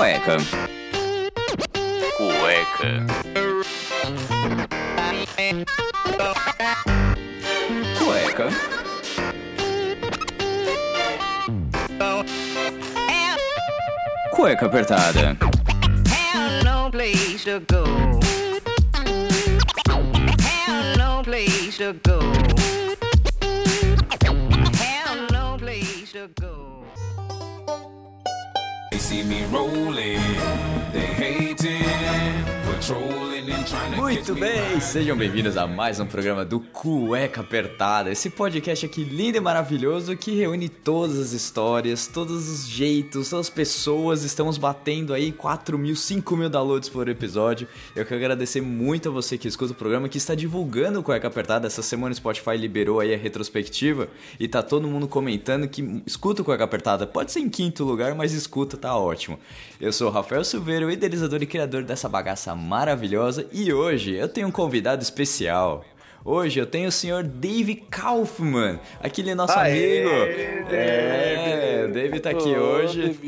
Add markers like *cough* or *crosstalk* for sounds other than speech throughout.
Cueca. Cueca. Cueca. Cueca apertada. Have no place to go. See me rolling, they hating, Muito bem, sejam bem-vindos a mais um programa do Cueca Apertada, esse podcast aqui lindo e maravilhoso que reúne todas as histórias, todos os jeitos, todas as pessoas. Estamos batendo aí 4 mil, 5 mil downloads por episódio. Eu quero agradecer muito a você que escuta o programa, que está divulgando o Cueca Apertada. Essa semana o Spotify liberou aí a retrospectiva e tá todo mundo comentando que escuta o Cueca Apertada. Pode ser em quinto lugar, mas escuta, tá ótimo. Eu sou o Rafael Silveira, o idealizador e criador dessa bagaça maravilhosa e hoje eu tenho um convidado especial. Hoje eu tenho o senhor Dave Kaufman, aquele nosso Aê, amigo. Dave! É, o Dave tá aqui hoje.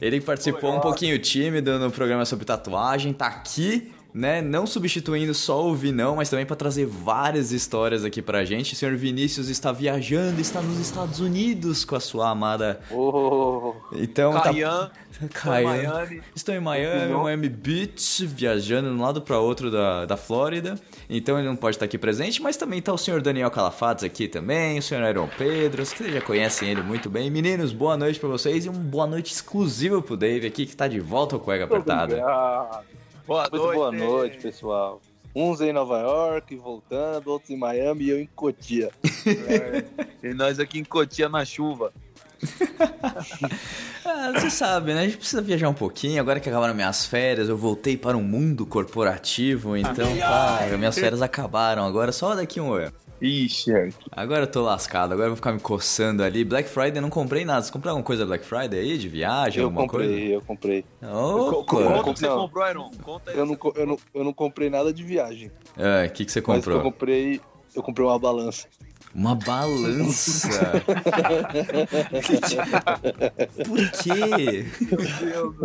Ele participou um pouquinho tímido no programa sobre tatuagem, tá aqui, né? Não substituindo só o Vinão, mas também para trazer várias histórias aqui pra gente. O senhor Vinícius está viajando, está nos Estados Unidos com a sua amada. Ô, Então Caian, tá. Caian. *laughs* Estou em Miami. Miami Beach, viajando de um lado para outro da, da Flórida. Então ele não pode estar aqui presente, mas também tá o senhor Daniel Calafates aqui também, o senhor Aaron Pedro, vocês já conhecem ele muito bem. Meninos, boa noite para vocês e uma boa noite exclusiva pro Dave aqui que tá de volta ao Cueca Apertada. obrigado. Boa Muito noite. boa noite, pessoal. Uns em Nova York, voltando, outros em Miami e eu em Cotia. E nós aqui em Cotia na chuva. *laughs* Ah, você sabe, né? A gente precisa viajar um pouquinho. Agora que acabaram minhas férias, eu voltei para o mundo corporativo. Então, cara, minhas férias acabaram. Agora só daqui um ano. Ixi, Eric. Agora eu tô lascado, agora eu vou ficar me coçando ali. Black Friday eu não comprei nada. Você comprou alguma coisa Black Friday aí? De viagem, Eu alguma comprei, eu comprei. coisa? Co- Opa! Quanto que você Não. comprou, Iron? Conta aí. Eu não, eu não, eu não comprei nada de viagem. Ah, O que, que você Mas eu comprou? comprei. Eu comprei uma balança. Uma balança. *laughs* Por quê?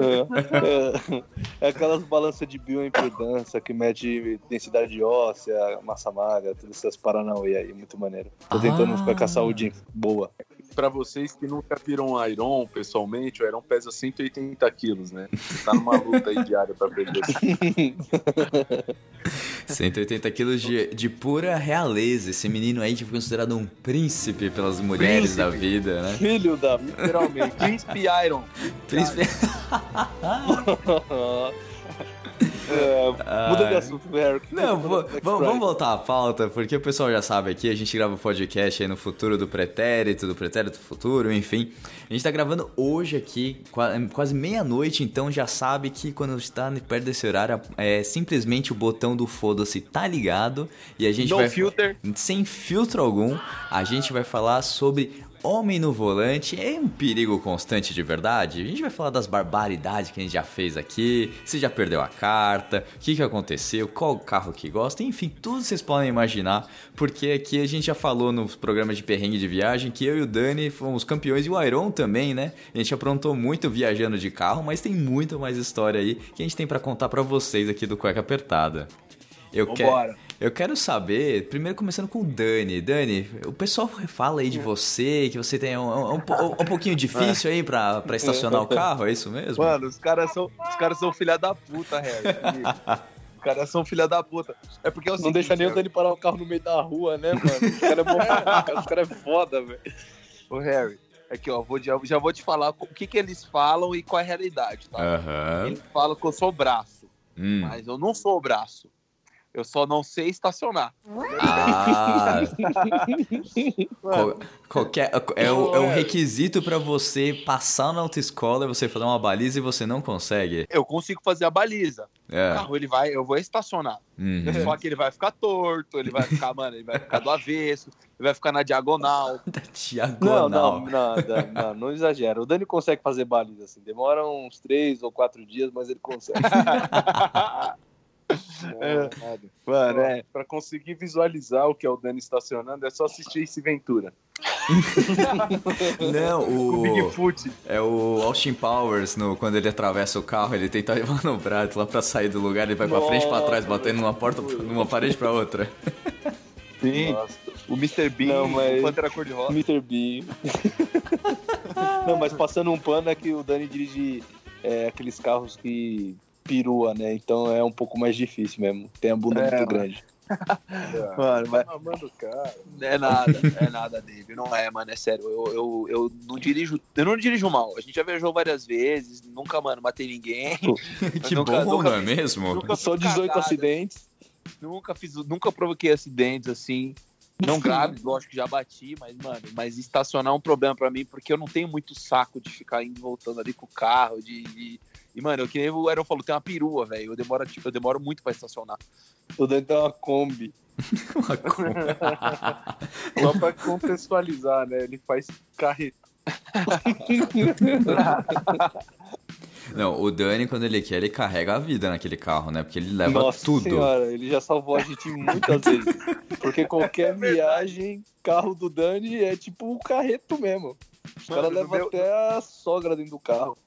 É, é, é aquelas balanças de bioimpedância que mede densidade óssea, massa magra, todas essas paranauê aí, muito maneiro. Tô tentando Ah. ficar com a saúde boa. Pra vocês que nunca viram o Iron pessoalmente, o Iron pesa 180 quilos, né? Você tá numa luta aí diária pra perder. 180 *laughs* quilos de, de pura realeza. Esse menino aí que foi considerado um príncipe pelas mulheres Príncipe. da vida, né? Filho da. Literalmente. Príncipe Iron. Príncipe. *laughs* *laughs* É, muda de assunto, Harry. que Não, vamos, voltar à pauta, porque o pessoal já sabe aqui, a gente grava um podcast aí no futuro do pretérito, do pretérito futuro, enfim. A gente tá gravando hoje aqui, qua- quase meia-noite, então já sabe que quando está perto desse horário, é simplesmente o botão do foda-se tá ligado e a gente No vai... filter. Sem filtro algum, a gente vai falar sobre Homem no volante é um perigo constante de verdade? A gente vai falar das barbaridades que a gente já fez aqui, se já perdeu a carta, o que, que aconteceu, qual carro que gosta, enfim, tudo vocês podem imaginar, porque aqui a gente já falou nos programas de perrengue de viagem que eu e o Dani fomos campeões e o Iron também, né? A gente aprontou muito viajando de carro, mas tem muito mais história aí que a gente tem pra contar pra vocês aqui do Cueca Apertada. Eu quero. Vambora. Eu quero saber, primeiro começando com o Dani. Dani, o pessoal fala aí de você, que você tem um, um, um um pouquinho difícil aí pra, pra estacionar o carro, é isso mesmo? Mano, os caras são, os caras são filha da puta, Harry. Os caras são filha da puta. É porque é Não seguinte, deixa nem o. Dani parar o carro no meio da rua, né, mano? Os caras é bom os caras é foda, velho. Ô, Harry, aqui, ó, vou, já, já vou te falar o que, que eles falam e qual é a realidade, tá? Aham. Eles falam que eu sou braço, Hum. mas eu não sou braço. Eu só não sei estacionar. Ah. *laughs* Qual- qualquer, é, o, é um requisito pra você passar na autoescola, você fazer uma baliza e você não consegue. Eu consigo fazer a baliza. O É. carro, ele vai, eu vou estacionar. Uhum. Só que ele vai ficar torto, ele vai ficar, mano, ele vai ficar do avesso, ele vai ficar na diagonal. *laughs* Da Não, diagonal. não, não, não, não, não exagera. O Dani consegue fazer baliza assim. Demora uns três ou quatro dias, mas ele consegue. *laughs* É. Mano, é, pra conseguir visualizar o que é o Dani estacionando, é só assistir esse Ventura. *laughs* Não, O o. Bigfoot. É o Austin Powers, no, quando ele atravessa o carro, ele tenta *laughs* manobrar lá pra sair do lugar, ele vai pra frente e pra trás, batendo numa porta, numa parede pra outra. *laughs* Sim. Nossa. O Mr. Bean, Não, mas- o Pantera Cor-de-Rosa. Mr. Bean. Não, mas passando um pano é que o Dani dirige é, aqueles carros que pirua, né? Então é um pouco mais difícil mesmo. Tem a bunda É, muito mano. grande. *laughs* Mano, mas Amando o cara. é nada, é nada, Dave. Não é, mano, é sério. Eu, eu, eu não dirijo. Eu não dirijo mal. A gente já viajou várias vezes, nunca, mano, matei ninguém. *laughs* que nunca- bom, nunca não é mesmo? nunca Só fiz 18 cagada. acidentes. Nunca fiz, nunca provoquei acidentes assim. Não graves, lógico que já bati, mas, mano, mas estacionar é um problema pra mim, porque eu não tenho muito saco de ficar indo e voltando ali com o carro, de. de- E, mano, eu que nem o Aaron falou, tem uma perua, velho. Eu demoro, tipo, eu demoro muito pra estacionar. O Dani tem uma Kombi. *laughs* Uma co- *laughs* Só pra contextualizar, né? Ele faz carreta. *laughs* Não, o Dani, quando ele quer, ele carrega a vida naquele carro, né? Porque ele leva Nossa tudo. senhora, ele já salvou a gente muitas vezes. Porque qualquer viagem, carro do Dani é tipo um carreto mesmo. Os caras levam meu- até a sogra dentro do carro.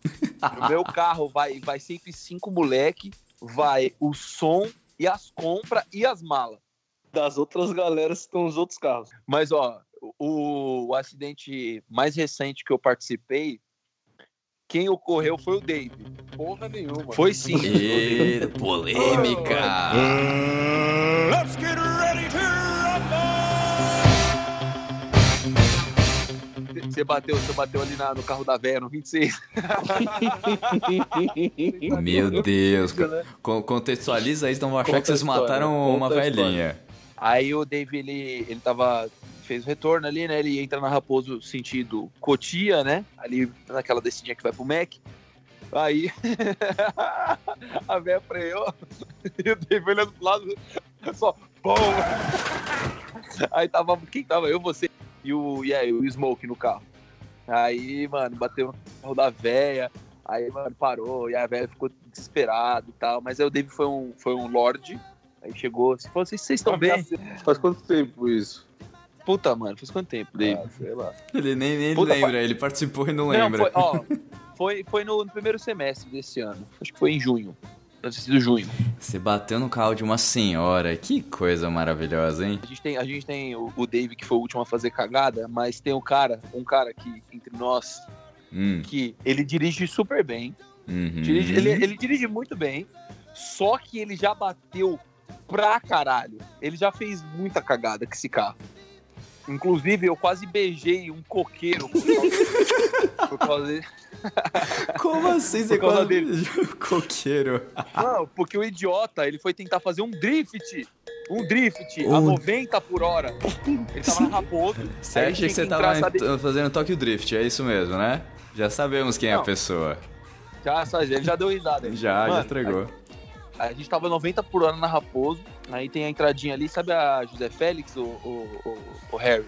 No meu carro vai, vai sempre cinco moleque, vai o som e as compras e as malas. Das outras galeras estão os outros carros. Mas, ó, o, o acidente mais recente que eu participei, quem ocorreu foi o Dave. Porra nenhuma. Foi sim. E... Polêmica! Você bateu, você bateu ali na- no carro da véia, no 26. *laughs* Meu Deus. Co- Contextualiza isso, não vão achar que vocês mataram uma velhinha. Aí o Dave, ele, ele tava. Fez o retorno ali, né? Ele entra na Raposo sentido Cotia, né? Ali naquela descidinha que vai pro Mac. Aí *laughs* a véia freou *laughs* e o Dave olhando pro lado, só bom. Aí tava. Quem tava? Eu, você e o, e aí, o Smoke no carro. Aí, mano, bateu no carro da véia. Aí, mano, parou. E a véia ficou desesperada e tal. Mas aí o Dave foi um, foi um Lorde. Aí chegou assim, falou assim: vocês estão bem? *laughs* Faz quanto tempo isso? Puta, mano, faz quanto tempo, Dave? Ah, sei lá. Ele nem, nem Puta, lembra, ele participou e não Não, lembra. foi, ó, *laughs* foi, foi no, no primeiro semestre desse ano. Acho que foi em junho. Deve ter sido junho. Você bateu no carro de uma senhora, que coisa maravilhosa, hein? A gente tem, a gente tem o, o Dave, que foi o último a fazer cagada, mas tem um cara, um cara aqui entre nós, Hum, que ele dirige super bem. uhum. Dirige- ele, ele dirige muito bem, só que ele já bateu pra caralho. Ele já fez muita cagada com esse carro. Inclusive, eu quase beijei um coqueiro por causa, *laughs* por causa dele. *laughs* Como assim você causa dele. *laughs* coqueiro? Não, porque o idiota, ele foi tentar fazer um drift. Um drift a Um- 90 por hora. Ele tava na *laughs* Raposo. Você acha que você entrar, tava sabe? em- fazendo Tokyo Drift, é isso mesmo, né? Já sabemos quem é a Não. pessoa. Já, sabe, ele já deu risada. aí. Já, já Mano, entregou. A gente tava 90 por hora na Raposo. Aí tem a entradinha ali, sabe a José Félix, o, o, o, o Harry?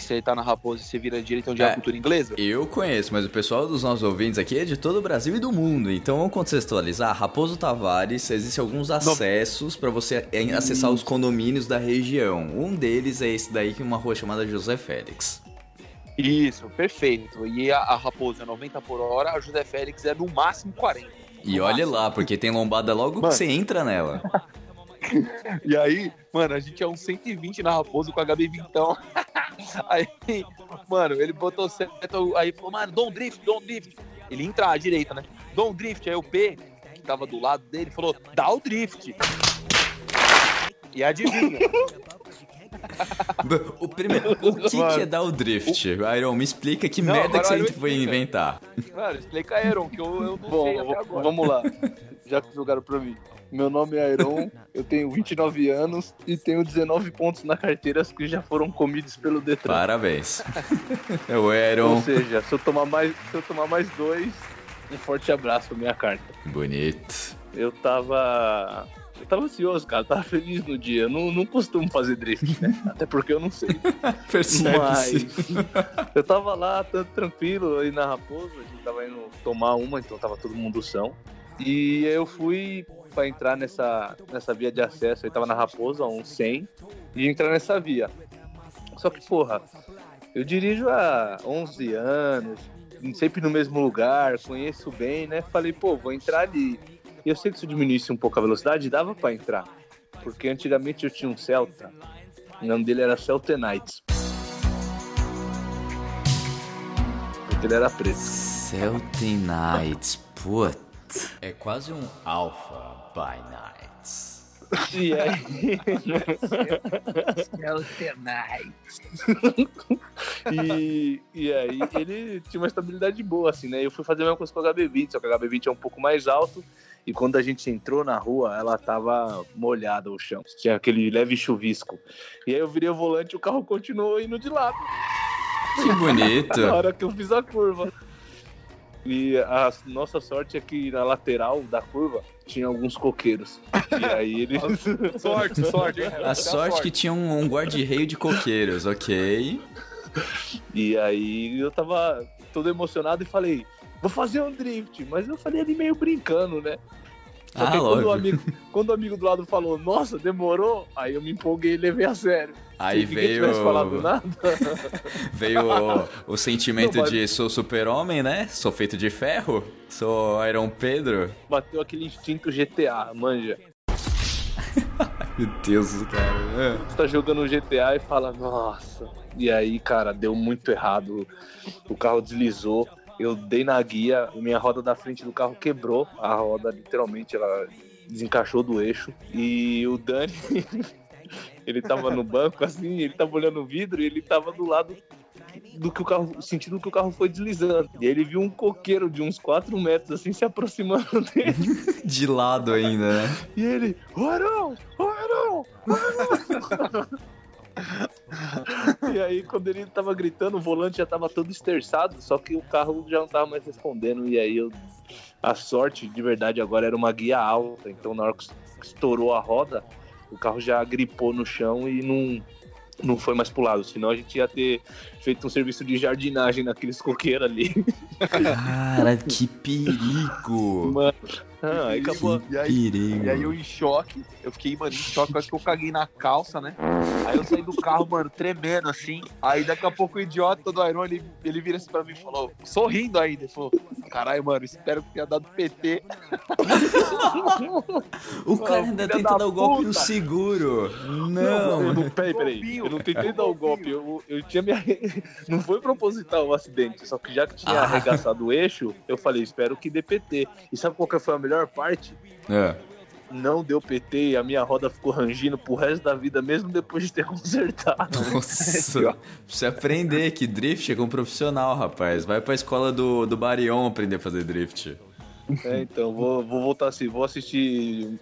Que você tá na Raposo e você vira direita onde é, É. a cultura inglesa? Eu conheço, mas o pessoal dos nossos ouvintes aqui é de todo o Brasil e do mundo. Então vamos contextualizar. Raposo Tavares, existem alguns acessos para você acessar os condomínios da região. Um deles é esse daí que é uma rua chamada José Félix. Isso, perfeito. E a, a Raposo é 90 por hora, a José Félix é no máximo 40. E olha lá, porque tem lombada logo Mano. que você entra nela. *laughs* *laughs* E aí, mano, a gente é uns 120 na Raposo com HB Vintão. *laughs* Aí, mano, ele botou certo, aí falou, mano, dá um drift, dá um drift. Ele entra à direita, né? Dá um drift, aí o P, que tava do lado dele, falou, dá o drift. E adivinha, *laughs* O primeiro, o que, Mano, que é dar o drift? Iron, me explica que Não, merda que você foi inventar. mano, explica a Aaron, que eu, eu não Bom, sei até agora. vamos lá. Já que jogaram pra mim. Meu nome é Iron, *laughs* eu tenho 29 anos e tenho 19 pontos na carteira que já foram comidos pelo Detran. Parabéns. *laughs* É o Ou Aaron. seja, se eu tomar mais, se eu tomar mais dois, um forte abraço pra minha carta. Bonito. Eu tava. Eu tava ansioso, cara, tava feliz no dia. Eu não, não costumo fazer drift, né? *laughs* Até porque eu não sei. Percebe-se. Mas eu tava lá, tanto tranquilo, aí na Raposo, a gente tava indo tomar uma, então tava todo mundo são. E eu fui pra entrar nessa, nessa via de acesso, aí tava na Raposo, a uns 100, e entrar nessa via. Só que, porra, Eu dirijo há 11 anos, sempre no mesmo lugar, conheço bem, né? Falei, pô, vou entrar ali. E eu sei que se eu diminuísse um pouco a velocidade, dava pra entrar. Porque antigamente eu tinha um Celta, o nome dele era Celta Knights. Porque ele era preto. Celtic Knights, puta. É quase um Alpha by Nights. E aí, e, e aí ele tinha uma estabilidade boa, assim, né? Eu fui fazer a mesma coisa com o HB20, só que o HB20 é um pouco mais alto. E quando a gente entrou na rua, ela tava molhada o chão. Tinha aquele leve chuvisco. E aí eu virei o volante e o carro continuou indo de lado. Que bonito. Na hora que eu fiz a curva. E a nossa sorte é que na lateral da curva tinha alguns coqueiros. E aí eles. *laughs* Sorte, *laughs* sorte, hein? A sorte que tinha um, um guarda-reio de coqueiros, ok. E aí eu tava todo emocionado e falei, vou fazer um drift. Mas eu falei ali meio brincando, né? Só Ah, que quando o, amigo, quando o amigo do lado falou, nossa, demorou, aí eu me empolguei e levei a sério. Aí veio, falado nada, *laughs* veio o, o sentimento Não, mas- de sou super-homem, né? Sou feito de ferro. Sou Iron Pedro. bateu aquele instinto GTA, manja. *laughs* Meu Deus, cara. Você tá jogando GTA e fala, nossa. E aí, cara, deu muito errado. O carro deslizou. Eu dei na guia, minha roda da frente do carro quebrou. A roda, literalmente, ela desencaixou do eixo. E o Dani, *laughs* ele tava no banco, assim, ele tava olhando o vidro e ele tava do lado do que o carro, sentindo que o carro foi deslizando. E ele viu um coqueiro de uns 4 metros, assim, se aproximando *laughs* dele. De lado ainda, né? E ele, ô Arão, Arão. *laughs* E aí, quando ele tava gritando, o volante já tava todo esterçado, só que o carro já não tava mais respondendo. E aí, eu, a sorte de verdade agora era uma guia alta, então na hora que estourou a roda, o carro já gripou no chão e não, não foi mais pro lado. Senão a gente ia ter feito um serviço de jardinagem naqueles coqueiros ali. Cara, que perigo. Mano, ah, aí acabou. E aí. E aí eu em choque, eu fiquei, mano, em choque, acho que eu caguei na calça, né? Aí eu saí do carro, mano, tremendo assim. Aí daqui a pouco o idiota do Iron, ele, ele vira assim pra mim e falou, sorrindo ainda, ele falou, caralho, mano, espero que tenha dado PT. O cara ainda tenta da dar o golpe no seguro. Eu Não. não, peraí, peraí. Eu não tentei dar o golpe. Eu, eu tinha me. arre- *laughs* Não foi proposital o acidente. Só que já que tinha Ah. arregaçado o eixo, eu falei, espero que dê PT. E sabe qual que foi a melhor parte? É. Não deu PT e a minha roda ficou rangindo pro resto da vida, mesmo depois de ter *laughs* consertado. Nossa, precisa aprender que drift é com um profissional, rapaz. Vai pra escola do, do Barion aprender a fazer drift. É, então, vou, vou voltar assim, vou assistir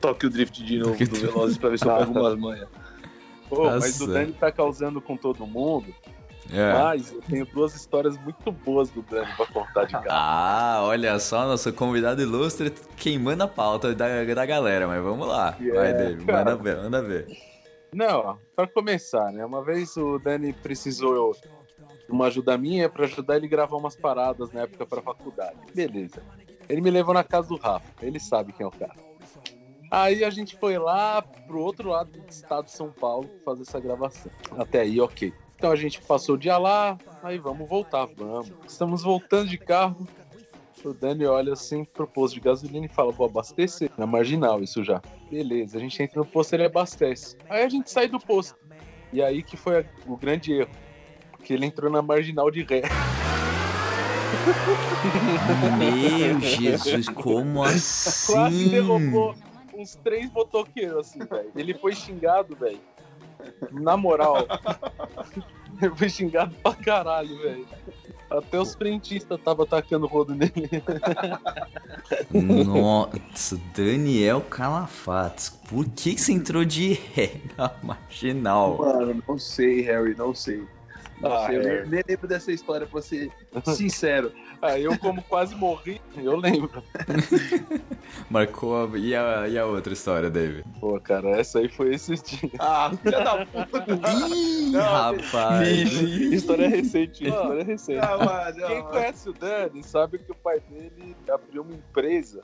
Tokyo Drift de novo do Velozes pra ver se eu pego umas manhas. Pô, mas o. Dani tá causando com todo mundo. É. Mas eu tenho duas histórias muito boas do Dani pra contar de casa. Ah, olha só, nosso convidado ilustre queimando a pauta da, da galera, mas vamos lá. Vai, David, manda ver, manda ver. Não, ó, pra começar, né? Uma vez o Dani precisou de uma ajuda minha pra ajudar ele a gravar umas paradas na época pra faculdade. Beleza. Ele me levou na casa do Rafa. Ele sabe quem é o cara. Aí a gente foi lá pro outro lado do estado de São Paulo fazer essa gravação. Até aí, ok. Então a gente passou o dia lá, aí vamos voltar, vamos. Estamos voltando de carro. O Dani olha assim pro posto de gasolina e fala: vou abastecer. Na marginal, isso já. Beleza, a gente entra no posto ele abastece. Aí a gente sai do posto. E aí que foi o grande erro. Porque ele entrou na marginal de ré. Meu *laughs* Jesus, como assim? Quase derrubou uns três motoqueiros, assim, velho. Ele foi xingado, velho. Na moral. *laughs* ele foi xingado pra caralho, velho. Até os frentistas tava atacando o rodo nele. Nossa, Daniel Calafates, por que que você entrou de ré na marginal? Mano, não sei, Harry, não sei. Não Ah, eu Harry. nem, lembro dessa história, pra ser sincero. Aí *laughs* eu, como quase morri, eu lembro. *laughs* Marcou a... E, a... e a outra história, David? Pô, cara, essa aí foi esses dias. Ah, filha da puta. *laughs* Ih, Não, rapaz! História recente, história recente. Não, mano, Quem conhece o Dani sabe que o pai dele abriu uma empresa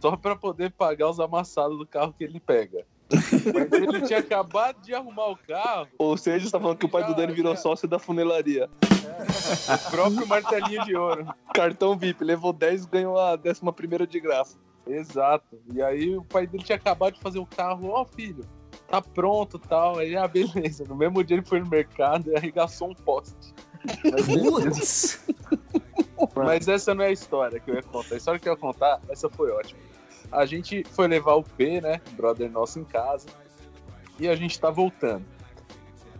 só pra poder pagar os amassados do carro que ele pega. Mas ele tinha acabado de arrumar o carro, Ou seja, você tá falando que o pai do Dani virou sócio da funelaria. o próprio martelinho de ouro. Cartão VIP, levou 10 ganhou a 11 primeira de graça. Exato. E aí o pai dele tinha acabado de fazer o carro, ó filho, tá pronto tal. Aí, ah, beleza. No mesmo dia ele foi no mercado e arregaçou um poste. Mas! Mas essa não é a história que eu ia contar. A história que eu ia contar, essa foi ótima. A gente foi levar o P, né? Brother nosso em casa. E a gente tá voltando.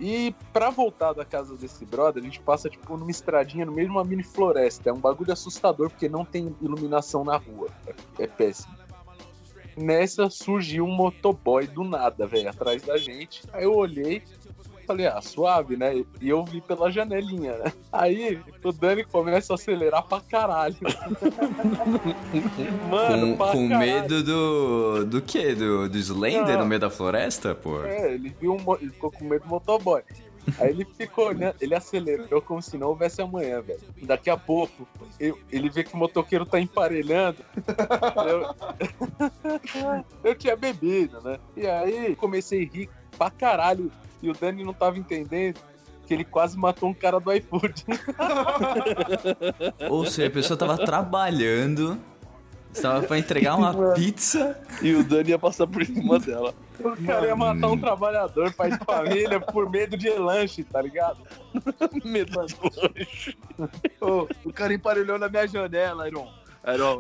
E pra voltar da casa desse brother, a gente passa, tipo, numa estradinha no meio de uma mini floresta. É um bagulho assustador, porque não tem iluminação na rua. É, é péssimo. Nessa surgiu um motoboy do nada, velho, atrás da gente. Aí eu olhei, falei, ah, suave, né? E eu vi pela janelinha, né? Aí o Dani começa a acelerar pra caralho. *laughs* Mano, Com, pra com caralho. medo do. do quê? Do, do Slender Não. no meio da floresta, pô? É, ele viu um, ele ficou com medo do motoboy. Aí ele ficou olhando, ele acelerou como se não houvesse amanhã, velho. Daqui a pouco, eu- ele vê que o motoqueiro tá emparelhando. Eu, *laughs* eu tinha bebido, né? E aí comecei a rir pra caralho. E o Dani não tava entendendo que ele quase matou um cara do iFood. *laughs* Ou seja, a pessoa tava trabalhando, estava pra entregar uma pizza. E o Dani ia passar por cima dela. O cara ia matar um trabalhador, pai de família, por medo de lanche, tá ligado? *laughs* Medo do lanche. Ô, o cara emparelhou na minha janela, Iron.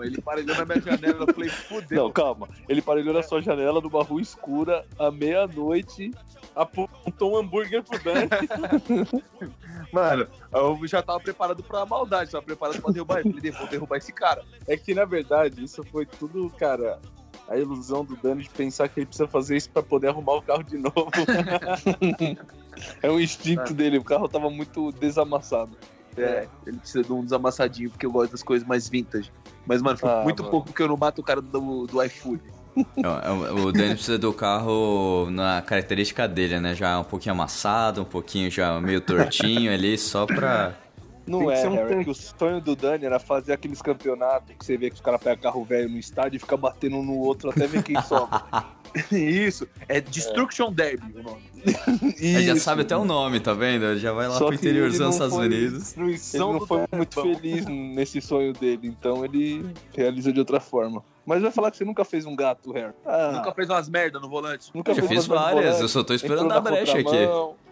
Ele emparelhou na minha janela. Eu falei, fudeu. Não, calma. Ele parelhou na sua janela numa rua escura à meia-noite. Apontou um hambúrguer pro Dani. *laughs* Mano, eu já tava preparado pra maldade, tava preparado pra derrubar ele. Falei, vou derrubar esse cara. É que, na verdade, isso foi tudo, cara, a ilusão do Dani de pensar que ele precisa fazer isso pra poder arrumar o carro de novo. *laughs* É um instinto dele. O carro tava muito desamassado. É, ele precisa de um desamassadinho, porque eu gosto das coisas mais vintage. Mas, mano, foi Ah, muito mano. pouco que eu não mato o cara do, do iFood. Não, O Dani precisa do carro na característica dele, né? Já um pouquinho amassado, um pouquinho já meio tortinho ali, só pra. Não Tem é, um Harry, tanque. que o sonho do Dani era fazer aqueles campeonatos que você vê que os caras pegam carro velho no estádio e fica batendo um no outro até ver quem sobra. *laughs* Isso, é Destruction Derby o nome. Ele já Isso. sabe até o nome, tá vendo? Já vai lá Só pro interiorzão dos Estados Unidos. Ele não foi Dani. muito Bom, feliz *laughs* nesse sonho dele, então ele realiza de outra forma. Mas vai falar que você nunca fez um gato, Harry. Ah, Nunca fez umas merda no volante. nunca Eu já fez fiz várias, eu só tô esperando a brecha aqui.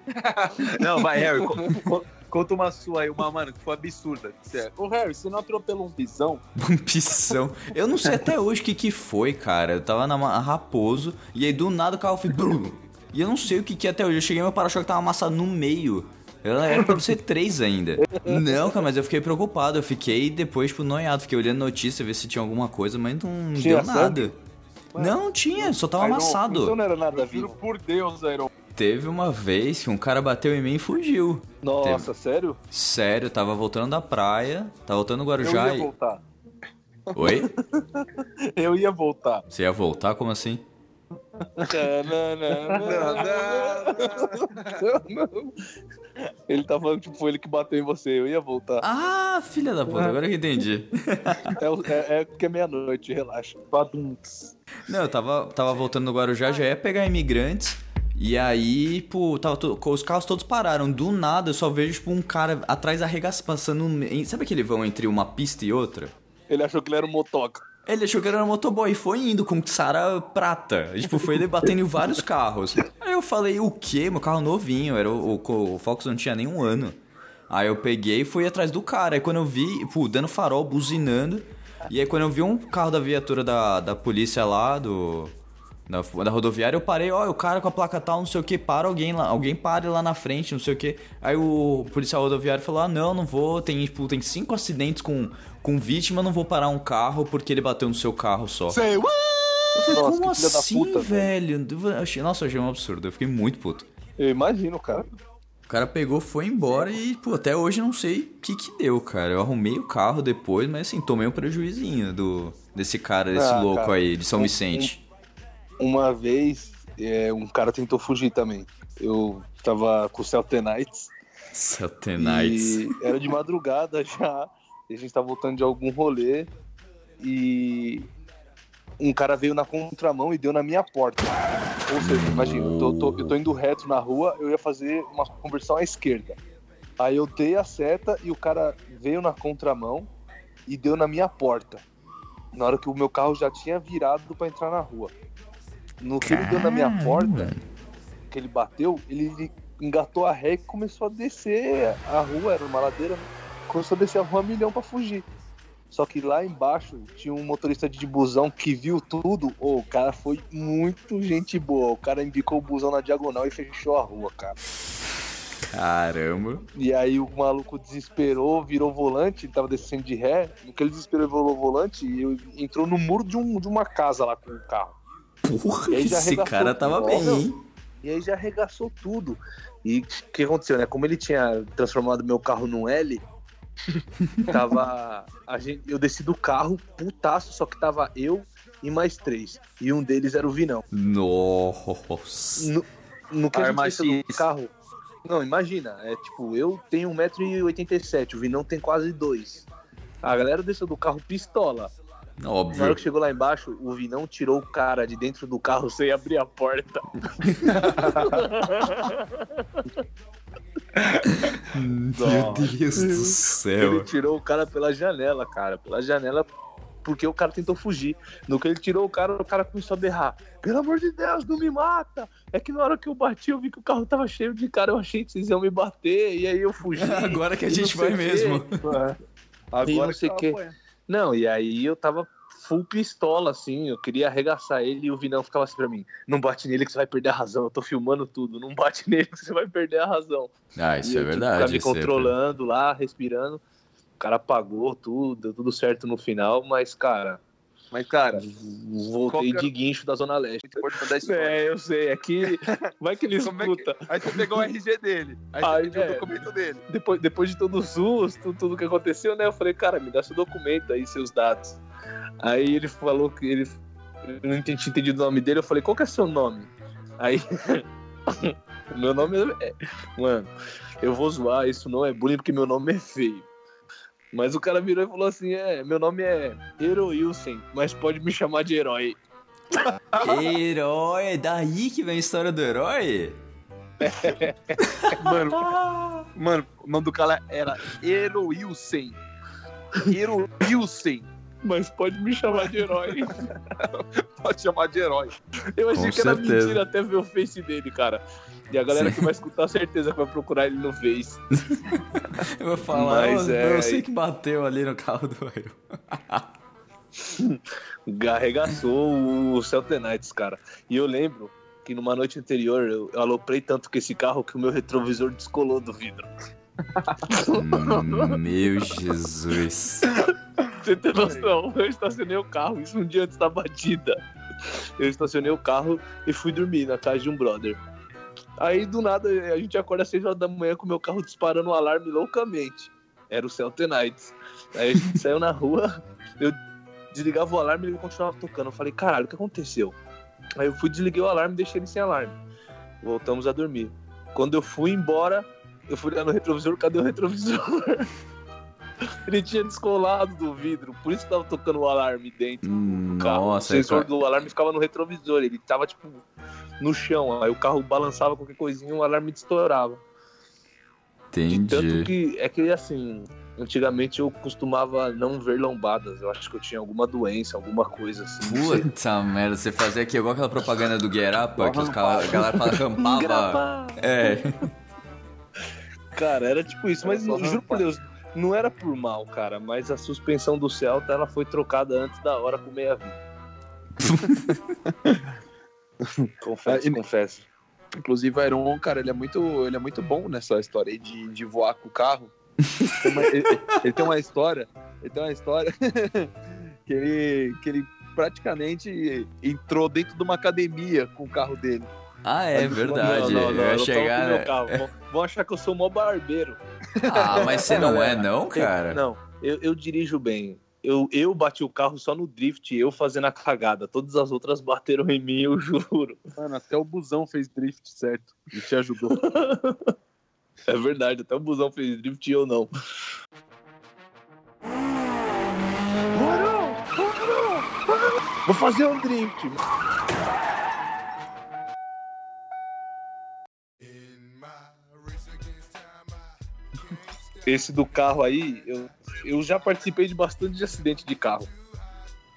*laughs* Não, vai, Harry, co- *laughs* co- conta uma sua aí, uma, mano, que foi absurda. Sério. Ô, Harry, você não atropelou um bisão? *laughs* Pissão. Eu não sei até hoje o que que foi, cara. Eu tava na Raposo e aí do nada o carro fez. brum. E eu não sei o que que é até hoje. Eu cheguei meu para-choque tava amassado no meio. Ela era pra ser três ainda. Não, cara, mas eu fiquei preocupado. Eu fiquei depois, tipo, noiado. Fiquei olhando notícia, ver se tinha alguma coisa, mas não Tinha deu nada. sangue? Não, tinha, só tava Iron, amassado. Então não era nada Eu juro por Deus, Iron. Teve uma vez que um cara bateu em mim e fugiu. Nossa, sério? Sério, tava voltando da praia, tava voltando do Eu Guarujá ia e... voltar. Oi? *laughs* Eu ia voltar. Você ia voltar? Como assim? *laughs* Ele tá falando que foi ele que bateu em você, eu ia voltar. Ah, filha da puta, agora que eu entendi. É, é, é porque é meia-noite, relaxa. Badunts. Não, eu tava, tava voltando do Guarujá, já ia pegar imigrantes. E aí, pô, tava to- os carros todos pararam. Do nada, eu só vejo, tipo, um cara atrás arregaçando, passando... Sabe aquele vão entre uma pista e outra? Ele achou que ele era um motoca. Ele achou que era um motoboy e foi indo com Sara prata. E, tipo, foi ele batendo em vários carros. Aí eu falei, o quê? Meu carro novinho, era o, o, o Fox não tinha nem um ano. Aí eu peguei e fui atrás do cara. Aí quando eu vi, pô, dando farol, buzinando. E aí quando eu vi um carro da viatura da, da polícia lá, do. Da, da rodoviária, eu parei, ó, o cara com a placa tal, não sei o que, para alguém lá, alguém pare lá na frente, não sei o que. Aí o policial rodoviário falou, ah, não, não vou, tem, tipo, tem cinco acidentes com, com vítima, não vou parar um carro porque ele bateu no seu carro só. Eu falei, Nossa, como assim, puta, velho? Achei- Nossa, eu achei um absurdo, eu fiquei muito puto. Eu imagino, cara. O cara pegou, foi embora e, pô, até hoje eu não sei o que que deu, cara. Eu arrumei o carro depois, mas assim, tomei um prejuizinho do, desse cara, desse Ah, louco cara. aí, de São Vicente. Uma vez, é, um cara tentou fugir também. Eu tava com o Celtenites. Satanites. E era de madrugada *laughs* já. E a gente tava voltando de algum rolê. E um cara veio na contramão e deu na minha porta. Ou seja, imagina, eu tô, tô- eu tô indo reto na rua, eu ia fazer uma conversão à esquerda. Aí eu dei a seta e o cara veio na contramão e deu na minha porta. Na hora que o meu carro já tinha virado pra entrar na rua. No que ele deu na minha porta, que ele bateu, ele engatou a ré e começou a descer a rua, era uma ladeira, começou a descer a rua a milhão pra fugir. Só que lá embaixo tinha um motorista de busão que viu tudo. O cara foi muito gente boa. O cara embicou o busão na diagonal e fechou a rua, cara. Caramba. E aí o maluco desesperou, virou volante, ele tava descendo de ré. No que ele desesperou, virou volante e entrou no muro de, um, de uma casa lá com o carro. Porra, E aí já esse arregaçou cara tava tudo. bem, hein? E aí já arregaçou tudo. E o que aconteceu, né? Como ele tinha transformado meu carro num L, *laughs* tava. A gente, eu desci do carro, putaço, só que tava eu e mais três. E um deles era o Vinão. Nossa. No, no que a gente Arma desceu do carro. Não, imagina, é tipo, eu tenho 1,87m, o Vinão tem quase 2. A galera desceu do carro pistola. Na hora Óbvio. que chegou lá embaixo, o Vinão tirou o cara de dentro do carro sem abrir a porta. *laughs* Meu Deus do Ele céu. tirou o cara pela janela, cara. Pela janela, porque o cara tentou fugir. No que ele tirou o cara, o cara começou a berrar. Pelo amor de Deus, não me mata! É que na hora que eu bati, eu vi que o carro tava cheio de cara. Eu achei que vocês iam me bater. E aí eu fugi. *laughs* Agora que a gente vai mesmo. E não sei que que. Não, e aí eu tava full pistola, assim. Eu queria arregaçar ele e o Vinão ficava assim pra mim: Não bate nele que você vai perder a razão. Eu tô filmando tudo. Não bate *laughs* nele que você vai perder a razão. Ah, isso E é eu que verdade. Ficar me é controlando lá, respirando. O cara pagou tudo, deu tudo certo no final, mas, cara, Mas, cara, voltei Qual que de guincho da Zona Leste. É, eu sei, é que. Vai que ele Como é que- escuta. Aí você pegou o RG dele. Aí Aí, você pediu é. o documento dele. Depois, depois de todo o susto, tudo que aconteceu, né? Eu falei, cara, me dá seu documento aí, seus dados. Aí ele falou que ele. Eu não tinha entendido o nome dele, eu falei, qual que é seu nome? Aí. o *laughs* meu nome é. Mano, eu vou zoar, isso não é bullying porque meu nome é feio. Mas o cara virou e falou assim: é, meu nome é Hero Wilson, mas pode me chamar de herói. Herói, é daí que vem a história do herói? *laughs* Mano, mano, o nome do cara era Ero Wilson. Mas pode me chamar de herói. *laughs* Pode chamar de herói. Eu achei Com que era certeza. mentira até ver o face dele, cara. E a galera Sim. que vai escutar, certeza que vai procurar ele no Face. *laughs* Eu vou falar, Mas eu, é- eu sei que bateu ali no carro do Aero. *laughs* Arregaçou o Celtic Knights, cara. E eu lembro que numa noite anterior eu aloprei tanto com esse carro que o meu retrovisor descolou do vidro. Meu Jesus. *laughs* Você tem noção? Eu estacionei o carro, isso um dia antes da batida. Eu estacionei o carro e fui dormir na casa de um brother. Aí do nada a gente acorda às 6 horas da manhã com o meu carro disparando o alarme loucamente. Era o Celtic Knights. Aí a gente *laughs* saiu na rua, eu desligava o alarme e ele continuava tocando. Eu falei, caralho, o que aconteceu? Aí eu fui, desliguei o alarme e deixei ele sem alarme. Voltamos a dormir. Quando eu fui embora, eu fui olhar no retrovisor, cadê o retrovisor? *laughs* *laughs* Ele tinha descolado do vidro, por isso que tava tocando o alarme dentro Hum, do carro. Nossa, o sensor cara. do alarme ficava no retrovisor, ele tava tipo no chão, aí o carro balançava qualquer coisinha, o alarme estourava. De tanto entendi. que é que assim, antigamente eu costumava não ver lombadas, eu acho que eu tinha alguma doença, alguma coisa assim. Puta merda, você fazia aqui igual aquela propaganda do Get Up, que os caras, a galera rampava. É, Cara, era tipo isso, mas juro por Deus, não era por mal, cara, mas a suspensão do Celta ela foi trocada antes da hora com meia vida. *laughs* confesso, Ah, e- confesso. Inclusive, o Iron, cara, ele é muito, ele é muito bom nessa história aí de, de voar com o carro. Tem uma- ele, ele tem uma história, ele tem uma história *laughs* que ele, que ele praticamente entrou dentro de uma academia com o carro dele. Ah, é verdade. Não, não, não, eu ia chegar. carro. Vão, vão achar que eu sou mó barbeiro. Ah, mas você não é, não, Eu- cara? não, eu, eu dirijo bem. Eu, eu bati o carro só no drift, eu fazendo a cagada. Todas as outras bateram em mim, eu juro. Mano, até o busão fez drift certo e te ajudou. *laughs* É verdade, até o busão fez drift e eu não. Vou fazer um drift. Esse do carro aí, eu, eu já participei de bastante de acidente de carro.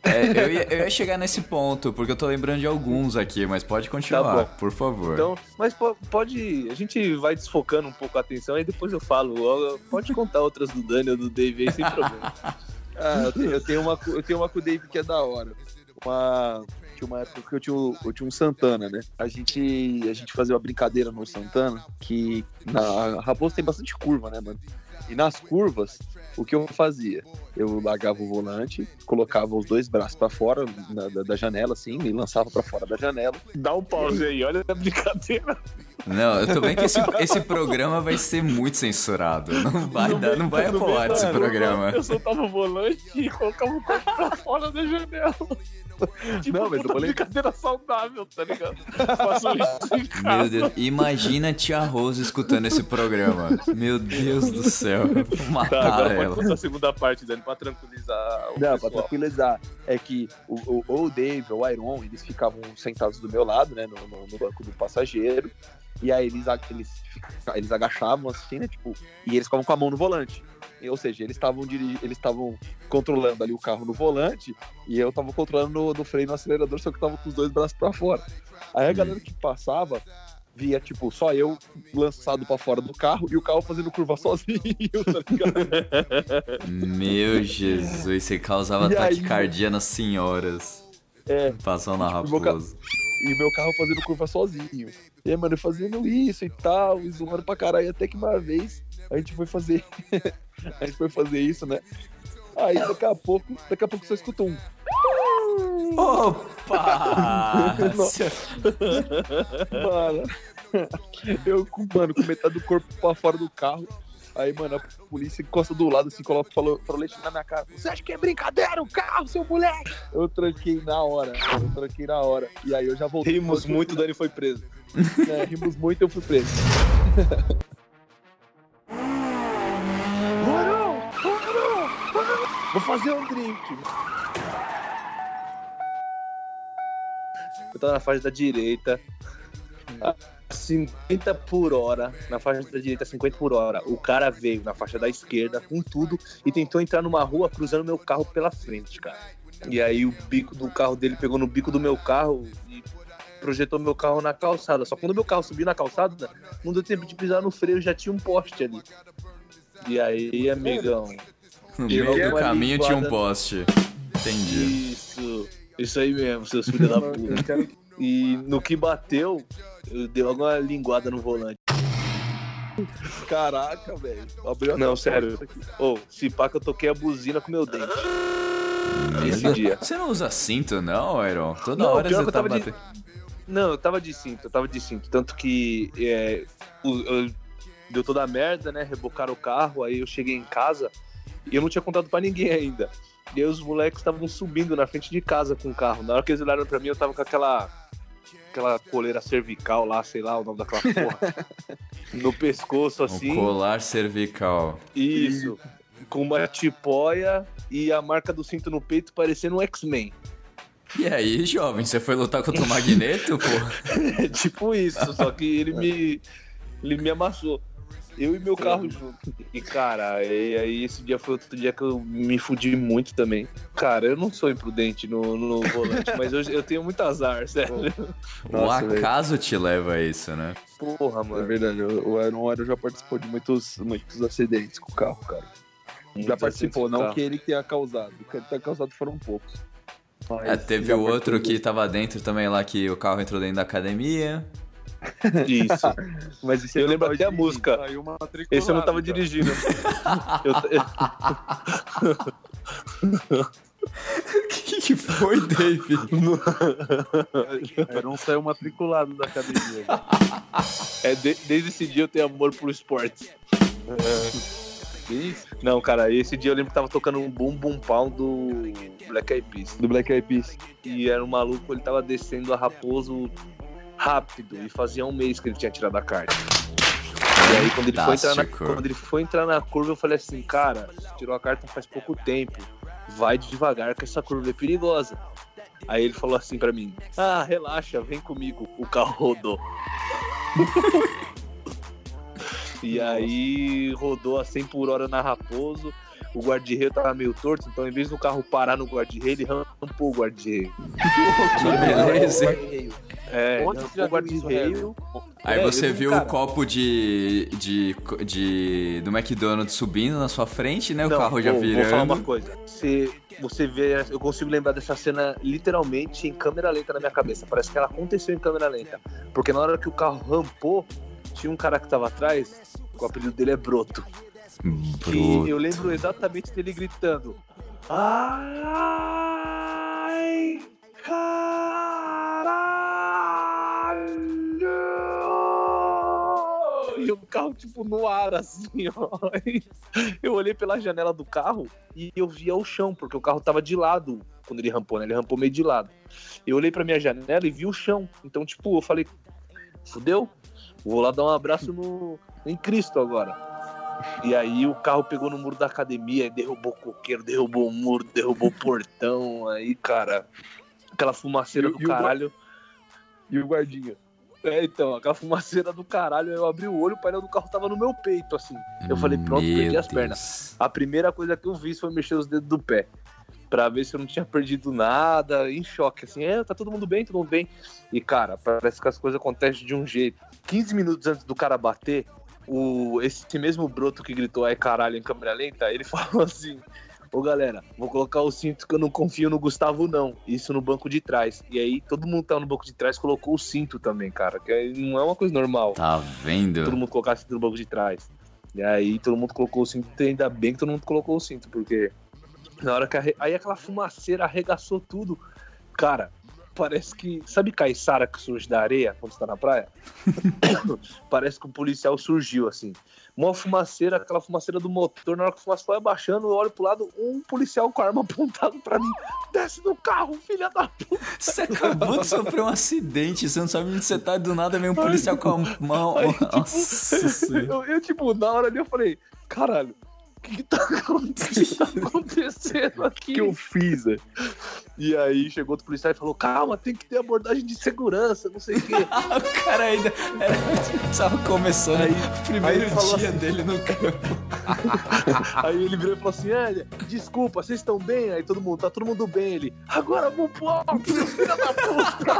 É, eu, ia, eu ia chegar nesse ponto, porque eu tô lembrando de alguns aqui, mas pode continuar, Tá por favor. Então, mas po- pode. A gente vai desfocando um pouco a atenção e depois eu falo. Pode contar outras do Dani ou do Dave aí sem problema. *laughs* Ah, eu tenho, eu tenho uma, com- eu tenho uma com o Dave que é da hora. Uma, tinha uma época que eu tinha, eu tinha um Santana, né? A gente, a gente fazia uma brincadeira no Santana que na a Raposo tem bastante curva, né, mano? E nas curvas, o que eu fazia? Eu largava o volante, colocava os dois braços pra fora na- da, da janela, assim, me lançava pra fora da janela. Dá um pause aí, olha a brincadeira. Não, eu tô vendo que esse, *laughs* esse programa vai ser muito censurado. Não vai, dar, não vai No desse mano, programa. Eu soltava o volante e colocava o corpo pra fora da janela. *laughs* Tipo, Não, mas eu puta falei- brincadeira saudável, tá ligado? *laughs* Faço isso em Meu. Deus, imagina a tia Rose escutando esse programa. Meu Deus do céu, eu vou Tá, matar agora pode ela. contar a segunda parte, Dani, pra tranquilizar o Não, pra pessoal. tranquilizar. É que o, o, ou o Dave ou o Iron, eles ficavam sentados do meu lado, né? No, no- no banco do passageiro. E aí eles, eles, eles agachavam assim, né? Tipo, e eles ficavam com a mão no volante. Ou seja, eles estavam eles estavam controlando ali o carro no volante e eu tava controlando no, no freio no acelerador, só que eu tava com os dois braços pra fora. Aí a galera que passava via, tipo, só eu lançado pra fora do carro e o carro fazendo curva *laughs* sozinho, tá ligado? Meu *laughs* Jesus, você causava E aí? taquicardia nas senhoras. É. Passando na Tipo, meu raposa. E meu carro fazendo curva sozinho. E aí, mano, fazendo isso e tal, e zoando pra caralho, até que uma vez a gente foi fazer. *laughs* a gente foi fazer isso, né? Aí daqui a pouco, daqui a pouco só escutou um. Opa! *laughs* *laughs* Mano, eu mano, com metade do corpo pra fora do carro. Aí, mano, a polícia encosta do lado assim, coloca falou, leite na minha cara. Você acha que é brincadeira o carro, seu moleque? Eu tranquei na hora. Eu tranquei na hora. E aí eu já voltei. Rimos muito, o Dani foi preso. né, *laughs* rimos muito eu fui preso. Mano, *laughs* mano, vou fazer um drift. Eu tava na faixa da direita, a 50 por hora, na faixa da direita, 50 por hora. O cara veio na faixa da esquerda com tudo e tentou entrar numa rua cruzando meu carro pela frente, cara. E aí o bico do carro dele pegou no bico do meu carro e projetou meu carro na calçada. Só que quando meu carro subiu na calçada, não deu tempo de pisar no freio, já tinha um poste ali. E aí, amigão, *laughs* No meio do caminho tinha um poste. Entendi. Isso, isso aí mesmo, seus filhos da puta. E no que bateu, eu dei logo uma linguada no volante. Caraca, velho. Abriu Não, sério. Ô, se pá que eu toquei a buzina com meu dente. Esse dia. Você não usa cinto, não, Iron? Toda Não, hora você eu tá tava de- batendo. Não, eu tava de cinto, eu tava de cinto. Tanto que é, o- eu- deu toda a merda, né? Rebocaram o carro, aí eu cheguei em casa e eu não tinha contado pra ninguém ainda. E aí os moleques estavam subindo na frente de casa com o carro. Na hora que eles olharam pra mim, eu tava com aquela. aquela coleira cervical lá, sei lá o nome daquela porra. *laughs* no pescoço, assim. Colar cervical. Isso. Com uma tipóia e a marca do cinto no peito parecendo um X-Men. E aí, jovem, você foi lutar contra o Magneto, pô? *laughs* tipo isso, só que ele me. Ele me amassou. Eu e meu carro junto. E, cara, e aí esse dia foi outro dia que eu me fudi muito também. Cara, eu não sou imprudente no, no volante, mas eu, eu tenho muito azar, *laughs* sério. o Nossa, velho. acaso te leva a isso, né? Porra, É mano. verdade, o o Iron Iron já participou de muitos, muitos acidentes com o carro, cara. Já participou, não que ele tenha causado. O que ele tenha causado foram poucos. Mas É, teve o outro que tava dentro também lá, que o carro entrou dentro da academia. Isso. *laughs* Mas esse Eu lembro até a música. Esse eu não tava tricolada, dirigindo. Eu- *laughs* O que, que foi, Dave? já. Iron saiu matriculado da academia. velho. É, de- desde esse dia eu tenho amor por esporte. Isso, Não, cara, esse dia eu lembro que tava tocando um Boom Boom Pound do Black Eyed Peas. do Black Eyed Peas. E era um maluco, ele tava descendo a Raposo rápido. E fazia um mês que ele tinha tirado a carta. E aí, quando ele, foi entrar na, quando ele foi entrar na curva, eu falei assim, cara, você tirou a carta faz pouco tempo. Vai devagar, que essa curva é perigosa. Aí ele falou assim pra mim: Ah, relaxa, vem comigo. O carro rodou. *laughs* e aí rodou a 100 por hora na Raposo. O guarda-reio tava meio torto, então em vez do carro parar no guarda-reio, ele rampou o guarda-reio. Que beleza. É, Onde você já o guarda-reio. Aí É, você viu cara. o copo de, de, de do McDonald's subindo na sua frente, né? O Não, carro já vou, virando. Vou falar uma coisa. Você, você vê, eu consigo lembrar dessa cena literalmente em câmera lenta na minha cabeça. Parece que ela aconteceu em câmera lenta. Porque na hora que o carro rampou, tinha um cara que tava atrás, o apelido dele é Broto. Bruto. Que eu lembro exatamente dele gritando. Ai, caralho! E o carro, tipo, no ar, assim, *laughs* ó. E Eu olhei pela janela do carro e eu via o chão, porque o carro tava de lado quando ele rampou, né? Ele rampou meio de lado. Eu olhei pra minha janela e vi o chão. Então, tipo, eu falei, fudeu? Vou lá dar um abraço no, em Cristo agora. E aí o carro pegou no muro da academia, derrubou o coqueiro, derrubou o muro, derrubou o portão. Aí, cara, aquela fumaceira E o- do e o caralho. E o guardinha. É, então, aquela fumaceira do caralho, eu abri o olho, o painel do carro tava no meu peito, assim. Eu falei, pronto, Meu perdi as Deus. pernas. A primeira coisa que eu fiz foi mexer os dedos do pé. Pra ver se eu não tinha perdido nada, em choque, assim, é, tá todo mundo bem, todo mundo bem. E, cara, parece que as coisas acontecem de um jeito. 15 minutos antes do cara bater, o, esse mesmo broto que gritou ai caralho em câmera lenta, ele *laughs* falou assim: Ô galera, vou colocar o cinto que eu não confio no Gustavo, não. Isso no banco de trás. E aí todo mundo que tava no banco de trás colocou o cinto também, cara. Que não é uma coisa normal Tá vendo? todo mundo colocar cinto no banco de trás. E aí todo mundo colocou o cinto, ainda bem que todo mundo colocou o cinto, porque na hora que arre... aí aquela fumaceira arregaçou tudo. Cara, parece que. Sabe caiçara que surge da areia quando você tá na praia? *coughs* parece que o policial surgiu assim. Uma fumaceira, aquela fumaceira do motor, na hora que o fumaça foi abaixando, eu olho pro lado, um policial com a arma *laughs* apontado pra mim. Desce do carro, filha da puta! Você acabou de sofrer um acidente, você não sabe onde você tá, do nada vem um policial com a mão. Aí, tipo, eu, eu, tipo, na hora ali eu falei, caralho, o que, que tá acontecendo? O que que tá acontecendo aqui? que eu fiz, né? E aí chegou outro policial e falou, calma, tem que ter abordagem de segurança, não sei o quê. o *laughs* cara ainda era, tava começando Aí- o primeiro aí dia assim- dele no campo. *laughs* aí ele virou e falou assim, é, desculpa, vocês estão bem? Aí todo mundo, tá todo mundo bem. Ele, agora vamos pro alto, seu filho da puta!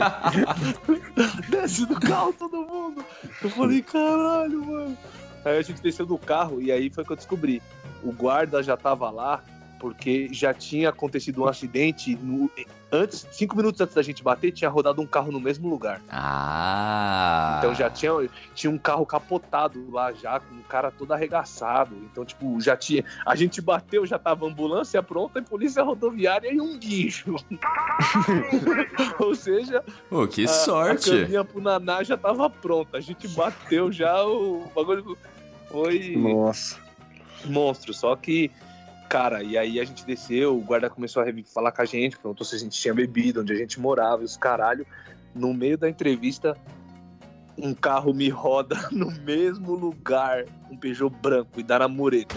*laughs* Desce do carro todo mundo. Eu falei, caralho, mano. Aí a gente desceu do carro e aí foi que eu descobri. O guarda já tava lá porque já tinha acontecido um acidente no- antes, cinco minutos antes da gente bater, tinha rodado um carro no mesmo lugar. Ah. Então já tinha, tinha um carro capotado lá já, com um cara todo arregaçado. Então, tipo, já tinha. A gente bateu, já tava ambulância pronta e polícia rodoviária e um guincho. *laughs* Ou seja, Pô, que a, a sorte. caminha pro Naná já tava pronta. A gente bateu já, o bagulho foi Nossa. monstro. Só que, cara, e aí a gente desceu, o guarda começou a falar com a gente, perguntou se a gente tinha bebido, onde a gente morava, e os caralho. No meio da entrevista, um carro me roda *laughs* no mesmo lugar, um Peugeot branco, e dá na mureta.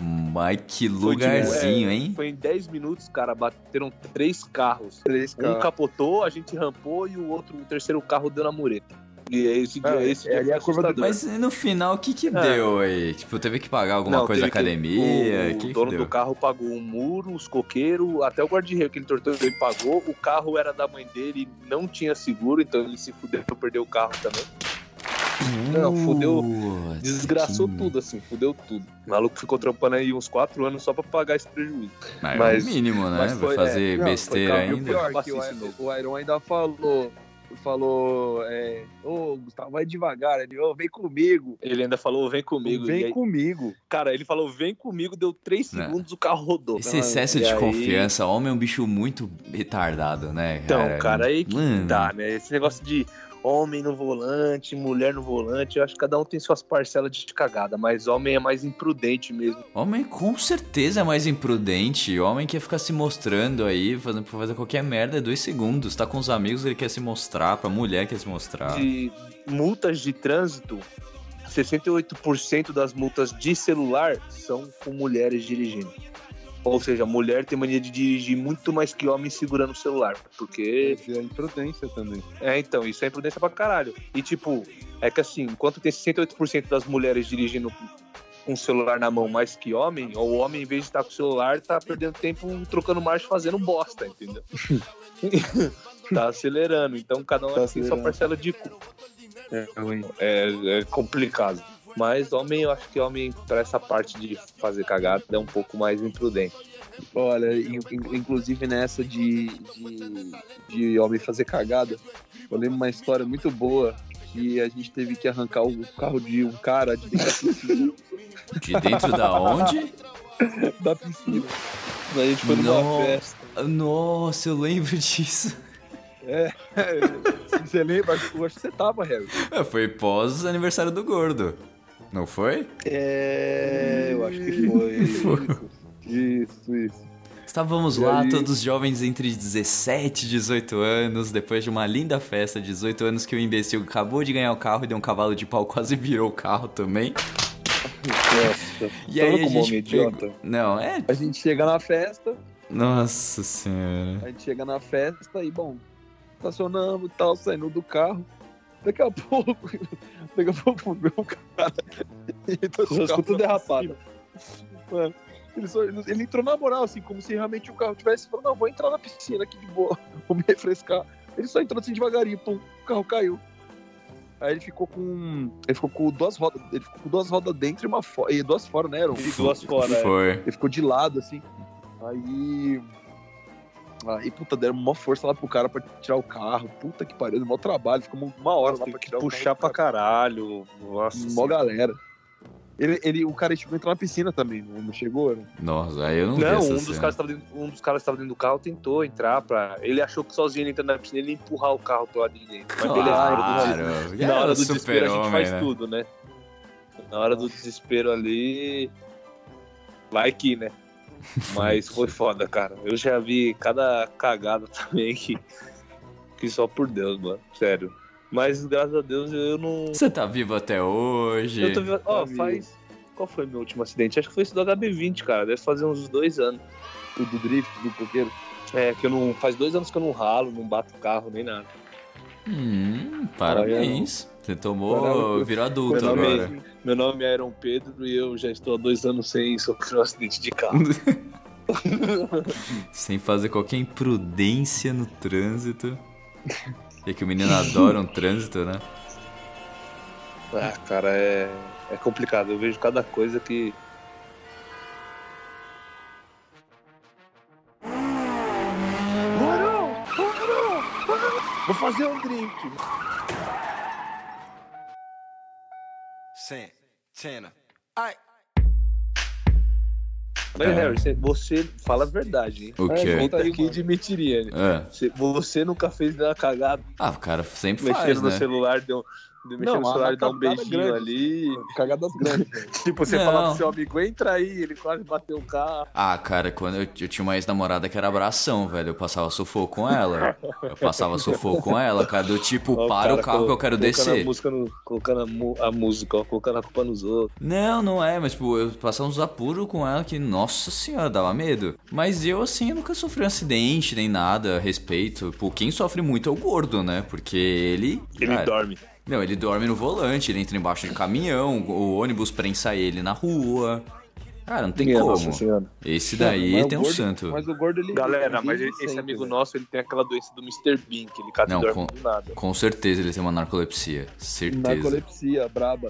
Mas que Foi de- lugarzinho, é, hein? Foi em 10 minutos, cara, bateram três carros. Três Um caras. capotou, a gente rampou e o outro, o terceiro carro deu na mureta. E esse dia, Ah, esse é dia ali foi a curva do-. Mas no final, o que que É. deu aí? Tipo, teve que pagar alguma Não, coisa da teve que- academia? O, que que dono deu? do carro pagou o muro, os coqueiros, até o guarda-reio que ele tortou, ele pagou. O carro era da mãe dele, não tinha seguro, então ele se fudeu, *laughs* perdeu o carro também. Não, fudeu, Desgraçou que- tudo, assim, fudeu tudo. O maluco ficou trampando aí uns quatro anos só pra pagar esse prejuízo. Mas, Mas- é o mínimo, né? mas Vai foi- fazer é, não, besteira foi carro- E o ainda. pior, que o, Bacice mesmo. o Iron ainda falou. Falou, é, ô Gustavo, vai devagar. Ele, ô, vem comigo. Ele ainda falou, vem comigo. vem aí, comigo. Cara, ele falou, vem comigo, deu três Não. segundos, o carro rodou. Esse excesso E de aí- confiança, homem é um bicho muito retardado, né? Então, cara, aí que Mano, dá, né? Esse negócio de homem no volante, mulher no volante, eu acho que cada um tem suas parcelas de cagada, mas homem é mais imprudente mesmo. Homem com certeza é mais imprudente. Homem quer ficar se mostrando aí, fazendo fazer qualquer merda, é dois segundos. Tá com os amigos, ele quer se mostrar, pra mulher quer se mostrar. De multas de trânsito, 68% das multas de celular são com mulheres dirigindo. Ou seja, mulher tem mania de dirigir muito mais que homem segurando o celular. Porque. E a imprudência também. É, então, isso é imprudência pra caralho. E tipo, é que assim, enquanto tem 68% das mulheres dirigindo com o celular na mão mais que homem, ou o homem, em vez de estar com o celular, tá perdendo tempo trocando marcha fazendo bosta, entendeu? *laughs* tá acelerando. Então cada um Tá tem sua parcela de. É ruim. É, é complicado. Mas homem, eu acho que homem, pra essa parte de fazer cagada, é um pouco mais imprudente. Olha, in- in- inclusive nessa de, de, de homem fazer cagada, eu lembro uma história muito boa que a gente teve que arrancar o carro de um cara de dentro da piscina. De dentro da onde? *laughs* da piscina. A gente foi numa Não. festa. Nossa, eu lembro disso. *laughs* Você lembra? Eu acho que você tava, Harry. É, Foi pós aniversário do gordo. Não foi? É, eu acho que *laughs* foi. Isso, isso. Estávamos E lá, aí? todos jovens entre 17 e 18 anos, depois de uma linda festa de 18 anos que o imbecil acabou de ganhar o carro e deu um cavalo de pau, *laughs* quase virou o carro também. Nossa. E aí a gente idiota. Não, é... A gente chega na festa, Nossa senhora. a gente chega na festa e, bom, estacionamos e tal, saindo do carro. Daqui a pouco, *laughs* daqui a pouco veio um cara. *laughs* No Só escuta derrapada. piscina. Mano, ele, só- ele- ele entrou na moral, assim, como se realmente o carro tivesse falando, não, vou entrar na piscina aqui de boa, *laughs* vou me refrescar. Ele só entrou assim devagarinho, pum, o carro caiu. Aí ele ficou com. Ele ficou com duas rodas. Ele ficou com duas rodas dentro e uma fora. E duas fora, né? Eram E duas fora, é. Foi. ele ficou de lado, assim. Aí. Aí, puta, deram uma força lá pro cara pra tirar o carro. Puta que pariu, deu mó trabalho. Ficamos uma hora lá Tem pra tirar o puxar pra carro. caralho. Nossa. Mó galera. Ele, ele, o cara chegou a entrar na piscina também, não chegou? Né? Nossa, aí eu não, vi Não, essa um dos, cena. caras tava dentro, um dos caras que tava dentro do carro tentou entrar pra. Ele achou que sozinho ele entrando na piscina ele ia empurrar o carro pro lado de dentro. Mas beleza, na hora do Claro. desespero- E na hora do desespero a gente faz né? tudo, né? Na hora do desespero ali. Vai que, né? Mas foi foda, cara. Eu já vi cada cagada *laughs* também que. Que só por Deus, mano. Sério. Mas graças a Deus eu não. Você tá vivo até hoje. Eu tô vivendo. Ó, vivo. faz. Qual foi meu último acidente? Acho que foi esse do HB20, cara. Deve fazer uns dois anos. O do drift, do coqueiro. É, que eu não. Faz dois anos que eu não ralo, não bato o carro nem nada. Hum, parabéns. Você tomou, Caramba, virou adulto Meu nome, agora. é, meu nome é Aaron Pedro e eu já estou há dois anos sem sofrer um acidente de carro. *laughs* *laughs* Sem fazer qualquer imprudência no trânsito. E é que o menino adora um trânsito, né? ah, cara, é, é complicado. Eu vejo cada coisa que. Vou fazer um drink. Santana. Mas, É. Harry, você- fala a verdade, hein? O quê? Aqui mano. admitiria, né? É. Você, você nunca fez nenhuma cagada, Ah, o cara sempre mexendo faz, no né? celular, deu, mexendo Não, no celular e dar um beijinho grande. ali. Cagadas *laughs* grandes. Tipo, você Não. fala pro seu amigo, entra aí, ele quase bateu o carro. Ah, cara, quando eu, eu tinha uma ex-namorada que era abração, velho. Eu passava sufoco com ela. Eu passava sufoco com ela, cara. Do tipo, Ó, para o cara carro que eu quero colocando descer. A música no, colocando a, a música, ó, colocando a culpa nos outros. Não, não é, mas tipo, eu passava uns apuros com ela que, nossa senhora, dava medo. Mas eu, assim, eu nunca sofri um acidente nem nada a respeito. Pô, quem sofre muito é o gordo, né? Porque ele. Ele cara, dorme. Não, ele dorme no volante, ele entra embaixo de caminhão, o ônibus prensa ele na rua. Cara, não tem Minha como. Nossa Senhora. Esse daí tem um gordo- santo. Mas o gordo, ele. Galera, ele mas vive esse sempre, amigo velho. nosso, ele tem aquela doença do Mr. Bean, que ele cata Não, e dorme com- do nada. Com certeza ele tem uma narcolepsia. Certeza. Narcolepsia, braba.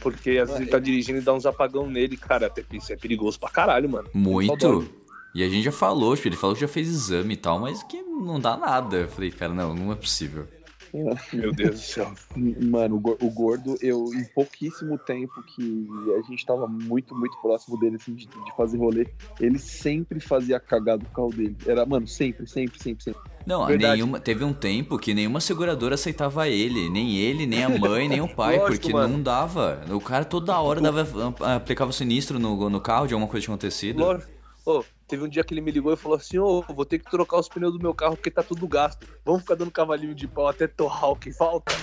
Porque às vezes ele tá dirigindo e dá uns apagão nele, cara. até Isso é perigoso pra caralho, mano. Muito. E a gente já falou, tipo, ele falou que já fez exame e tal, mas que não dá nada. Eu falei, cara, não, não é possível. Meu Deus do céu. Mano, o gor- o gordo, eu, em pouquíssimo tempo que a gente tava muito, muito próximo dele, assim, de, de fazer rolê, ele sempre fazia cagada no carro dele. Era, mano, sempre, sempre, sempre, sempre. Não, Verdade. nenhuma, teve um tempo que nenhuma seguradora aceitava ele. Nem ele, nem a mãe, nem o *laughs* pai, Lógico, porque mano. não dava. O cara toda hora dava, aplicava sinistro no, no carro de alguma coisa que tinha acontecido. Lógico. Ô, teve um dia que ele me ligou e falou assim: Ô, vou ter que trocar os pneus do meu carro porque tá tudo gasto. Vamos ficar dando cavalinho de pau até torrar o que falta?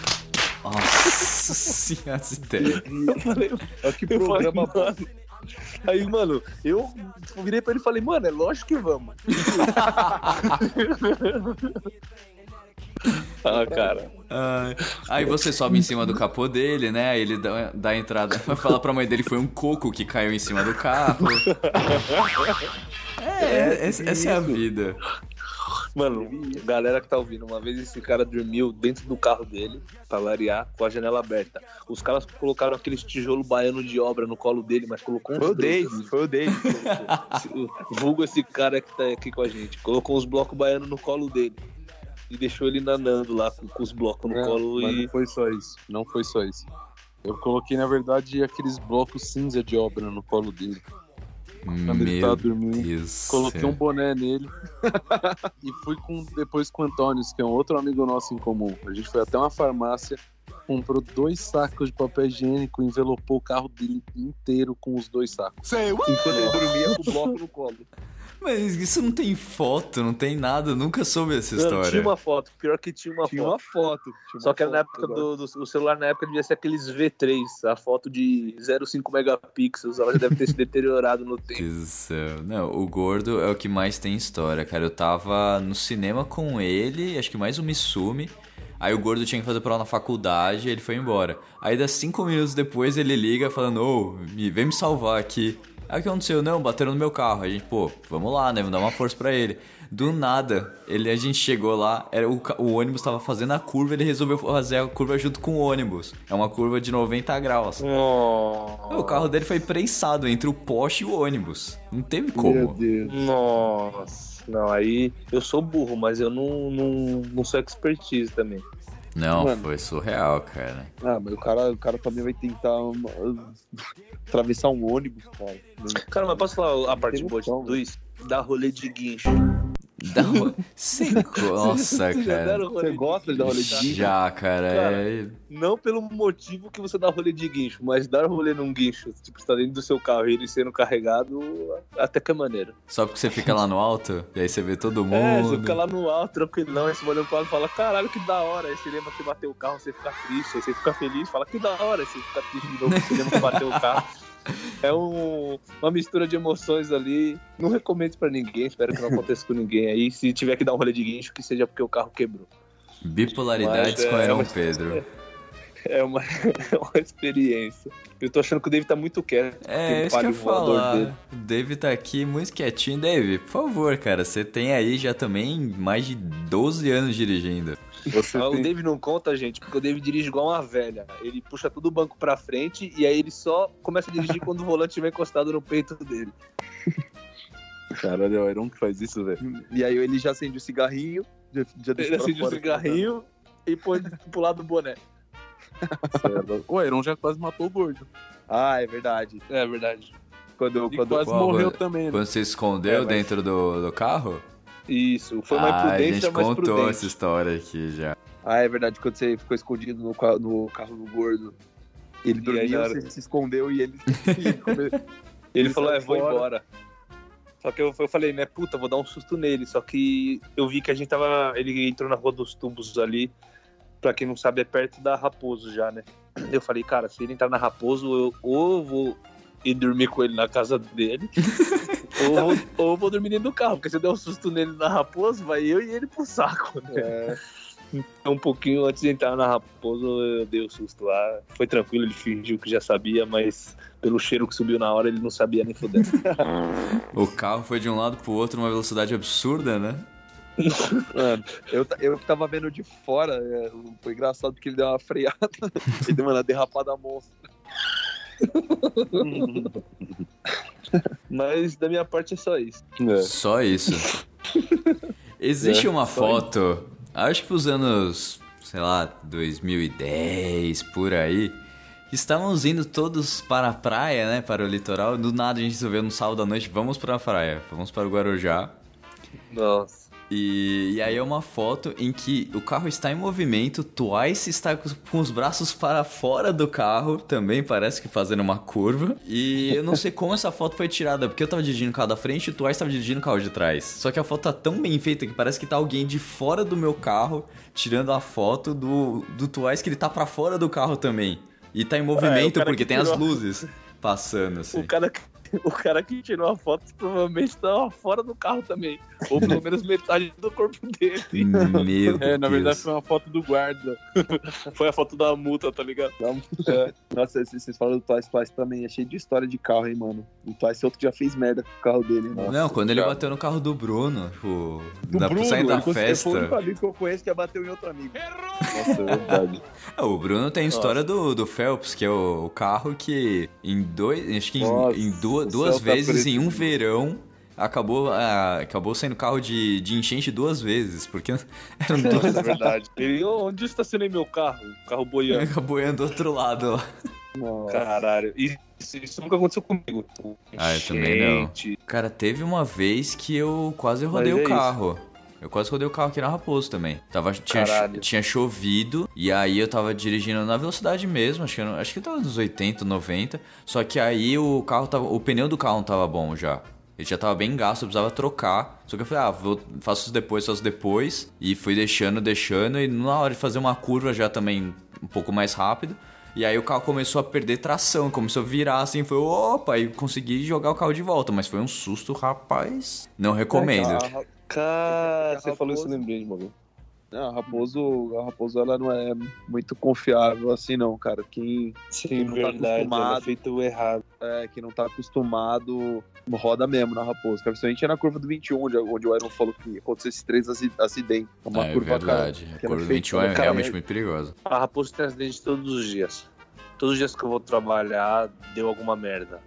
Nossa senhora, essa *laughs* ideia. Eu falei, É que falei, programa bom. mano, Aí, mano, eu virei pra ele e falei, mano, é lógico que vamos. *laughs* ah, cara. Ai, aí você sobe em cima do capô dele, né? Aí ele dá, dá a entrada. *laughs* Vai falar pra mãe dele foi um coco que caiu em cima do carro. É, essa, essa é a vida. Mano, galera que tá ouvindo, uma vez esse cara dormiu dentro do carro dele, pra variar, com a janela aberta. Os caras colocaram aqueles tijolo baiano de obra no colo dele, mas colocou uns Foi o. David, foi o David. *laughs* O- Vulgo esse cara que tá aqui com a gente. Colocou uns blocos baianos no colo dele. E deixou ele nanando lá com, com os blocos no Não, colo mas e. não foi só isso. Não foi só isso. Eu coloquei, na verdade, aqueles blocos cinza de obra no colo dele. Quando ele Meu tava dormindo. Deus. Coloquei céu. um boné nele *laughs* e fui com, depois com o Antônio, que é um outro amigo nosso em comum. A gente foi até uma farmácia, comprou dois sacos de papel higiênico, envelopou o carro dele inteiro com os dois sacos. Enquanto ele dormia com o bloco no colo. Mas isso não tem foto, não tem nada, eu nunca soube essa Não, história. tinha uma foto, pior que tinha uma Tinha foto. uma foto. tinha Só uma que era na foto época do, do- O celular na época devia ser aqueles V3, a foto de 0,5 megapixels, ela já deve ter se *laughs* deteriorado no tempo. Deus do céu. Não, o gordo é o que mais tem história, cara. Eu tava no cinema com ele, acho que mais o Mitsumi. Aí o gordo tinha que fazer prova na faculdade e ele foi embora. Aí, das cinco minutos depois, ele liga falando: Ô, me- vem me salvar aqui. Aí o que aconteceu? Não, bateram no meu carro. A gente, pô, vamos lá, né? Vamos dar uma força pra ele. Do nada, ele, a gente chegou lá, era o, o ônibus tava fazendo a curva, ele resolveu fazer a curva junto com o ônibus. É uma curva de 90 graus. O carro dele foi prensado entre o poste e o ônibus. Não teve como. Deus. Nossa, não, aí eu sou burro, mas eu não, não, não sou expertise também. Não, Mano. foi surreal, cara. Ah, mas o cara, o cara também vai tentar uma- atravessar um ônibus, cara. Cara, mas posso falar a parte boa de noção, tudo isso? Dar rolê de guincho. Dá co- Nossa, Vocês já cara. deram rolê Você gosta de dar rolê de guincho? guincho? Já, cara. Cara, é- Não pelo motivo que você dá rolê de guincho, mas dar rolê num guincho, tipo, você tá dentro do seu carro e ele sendo carregado, até que é maneiro. Só porque você fica lá no alto, e aí você vê todo mundo. É, você fica lá no alto, tranquilão, aí você olha pro lado e fala, caralho, que da hora. Aí você lembra que bateu o carro, você fica triste, aí você fica feliz, fala, que da hora. Aí você fica triste de novo, você lembra que bateu o carro. *laughs* É um- uma mistura de emoções ali. Não recomendo isso pra ninguém, espero que não aconteça com ninguém aí. Se tiver que dar um rolê de guincho, que seja porque o carro quebrou. Bipolaridades é, com é uma- Pedro. *laughs* É uma, *laughs* é uma experiência. Eu tô achando que o David tá muito quieto. É, isso que eu falar. dele. O Dave tá aqui muito quietinho. Dave, por favor, cara, você tem aí já também mais de 12 anos dirigindo. Você Ah, O tem... David não conta, gente, porque o David dirige igual uma velha. Ele puxa todo o banco pra frente e aí ele só começa a dirigir quando o volante estiver encostado no peito dele. Caralho, é o Iron que faz isso, velho. E aí ele já acende o cigarrinho, já, já deixa Ele acende o cigarrinho e põe pro lado do boné. O Iron já quase matou o gordo. Ah, é verdade. É verdade. Quando, E quando quase morreu quando- também, né? Quando você escondeu É, mas- dentro do, do carro? Isso, foi uma ah, a imprudência, gente mas contou prudente. essa história aqui já. Ah, é verdade, quando você ficou escondido no, ca- no carro do gordo. Ele E hora- você se escondeu e ele, *laughs* ele Ele falou, é, vou embora. Só que eu, eu falei, né, puta, vou dar um susto nele. Só que eu vi que a gente tava. Ele entrou na Rua dos Tubos ali. Pra quem não sabe, é perto da Raposo já, né? Eu falei, cara, se ele entrar na Raposo, eu ou eu vou ir dormir com ele na casa dele, *laughs* ou, eu vou- *laughs* ou vou dormir dentro do carro. Porque se eu der um susto nele na Raposo, vai eu e ele pro saco, né? É, Então, um pouquinho antes de entrar na Raposo, eu dei o susto lá. Foi tranquilo, ele fingiu que já sabia, mas pelo cheiro que subiu na hora, ele não sabia nem fudendo. *laughs* O carro foi de um lado pro outro numa velocidade absurda, né? mano, eu, eu que tava vendo de fora, é, foi engraçado porque ele deu uma freada. *laughs* ele deu uma derrapada monstra. Mas da minha parte é só isso. É. Só isso. *laughs* Existe uma foto, acho que pros anos, sei lá, 2010, por aí. Estávamos indo todos para a praia, né? Para o litoral. Do nada a gente resolveu no sábado à noite, vamos para a praia, vamos para o Guarujá. Nossa. E, e aí é uma foto em que o carro está em movimento, Twice está com, os braços para fora do carro, também parece que fazendo uma curva. E eu não sei como essa foto foi tirada, porque eu tava dirigindo o carro da frente e o Twice estava dirigindo o carro de trás. Só que a foto tá tão bem feita que parece que tá alguém de fora do meu carro tirando a foto do, do Twice que ele tá para fora do carro também. E tá em movimento cara porque que tem as luzes passando assim. O cara *laughs* o cara que tirou a foto provavelmente estava fora do carro também. Ou pelo menos metade do corpo dele. *laughs* Meu É, na verdade foi uma foto do guarda. *laughs* Foi a foto da multa, tá ligado? É. Nossa, vocês falam do Twice, Twice também é cheio de história de carro, hein, mano. O Twice outro que já fez merda com o carro dele. Nossa. Não, quando ele bateu no carro do Bruno, tipo, Do Bruno, saindo da Foi o único festa. amigo que eu conheço que bateu em outro amigo. Nossa, é verdade. É, o Bruno tem a história do, do Phelps, que é o, o carro que em dois, acho que em, em duas, duas céu tá vezes preto. em um verão acabou, ah, acabou sendo carro de, de enchente duas vezes, porque *laughs* eram duas, É verdade. Ele, "Ô, onde eu estacionei meu carro? O carro boiando. acabou indo do outro lado lá. Nossa. Caralho. Isso, isso nunca aconteceu comigo. Ah, eu também não. Cara, teve uma vez que eu quase rodei Mas o é carro. Eu quase rodei o carro aqui na Raposo também. Tava, tinha, cho- tinha chovido e aí eu tava dirigindo na velocidade mesmo, acho que, eu acho que tava nos 80, 90. Só que aí o carro tava. O pneu do carro não tava bom já. Ele já tava bem gasto, eu precisava trocar. Só que eu falei, ah, vou, faço isso depois, faço depois. E fui deixando, deixando. E na hora de fazer uma curva já também um pouco mais rápido. E aí o carro começou a perder tração, começou a virar assim, foi opa, e consegui jogar o carro de volta. Mas foi um susto, rapaz. Não recomendo. Cara, você falou isso, eu lembrei de uma vez. não, a Raposo, a Raposo ela não é muito confiável assim não, cara. Quem, Sim, não tá verdade. Ela acostumado. é feito errado. é, quem não tá acostumado roda mesmo na Raposo. Cara, principalmente na curva do 21, onde, onde o Iron falou que aconteceu esses três aci- acidentes. Uma é curva, verdade. cara, a ela curva é feita- 21 é realmente é- muito perigosa. A Raposo tem acidente todos os dias. Todos os dias que eu vou trabalhar, deu alguma merda.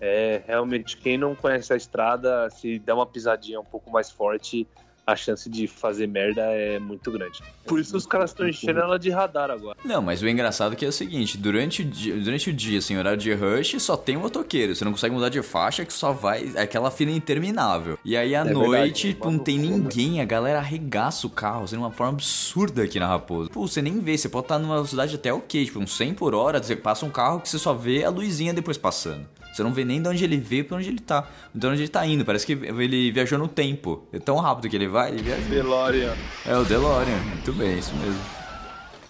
É, realmente, quem não conhece a estrada, se der uma pisadinha um pouco mais forte, a chance de fazer merda é muito grande. Por isso os caras estão enchendo ela de radar agora. Não, mas o engraçado é que é o seguinte, durante o dia, durante o dia assim, horário de rush, só tem motoqueiro. Você não consegue mudar de faixa, que só vai. É aquela fila interminável. E aí à É noite, verdade, não tem ninguém, a galera arregaça o carro, assim, de uma forma absurda aqui na Raposa. Pô, você nem vê, você pode estar numa velocidade até ok, tipo, uns 100 por hora, você passa um carro que você só vê a luzinha depois passando. Você não vê nem de onde ele veio pra onde ele tá. De onde ele tá indo. Parece que ele viajou no tempo. É tão rápido que ele vai, ele viaja. DeLorean. É o DeLorean. Muito bem, isso mesmo.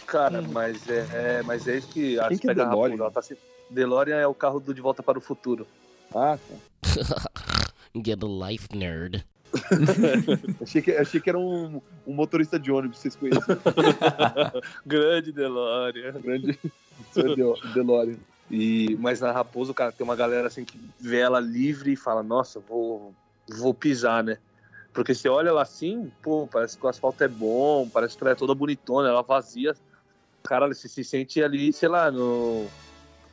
Cara, mas é, é- mas é isso que acho Quem que é pega a DeLorean? Tá se... DeLorean é o carro do De Volta para o Futuro. Ah, tá. *laughs* Get a life, nerd. *laughs* Achei que, achei que era um, um motorista de ônibus, vocês conhecem. *laughs* Grande DeLorean. Grande DeLorean. E, mas na Raposo, cara, tem uma galera assim que vê ela livre e fala, nossa, vou, vou pisar, né? Porque você olha ela assim, pô, parece que o asfalto é bom, parece que ela é toda bonitona, ela vazia. Cara, você se sente ali, sei lá, no,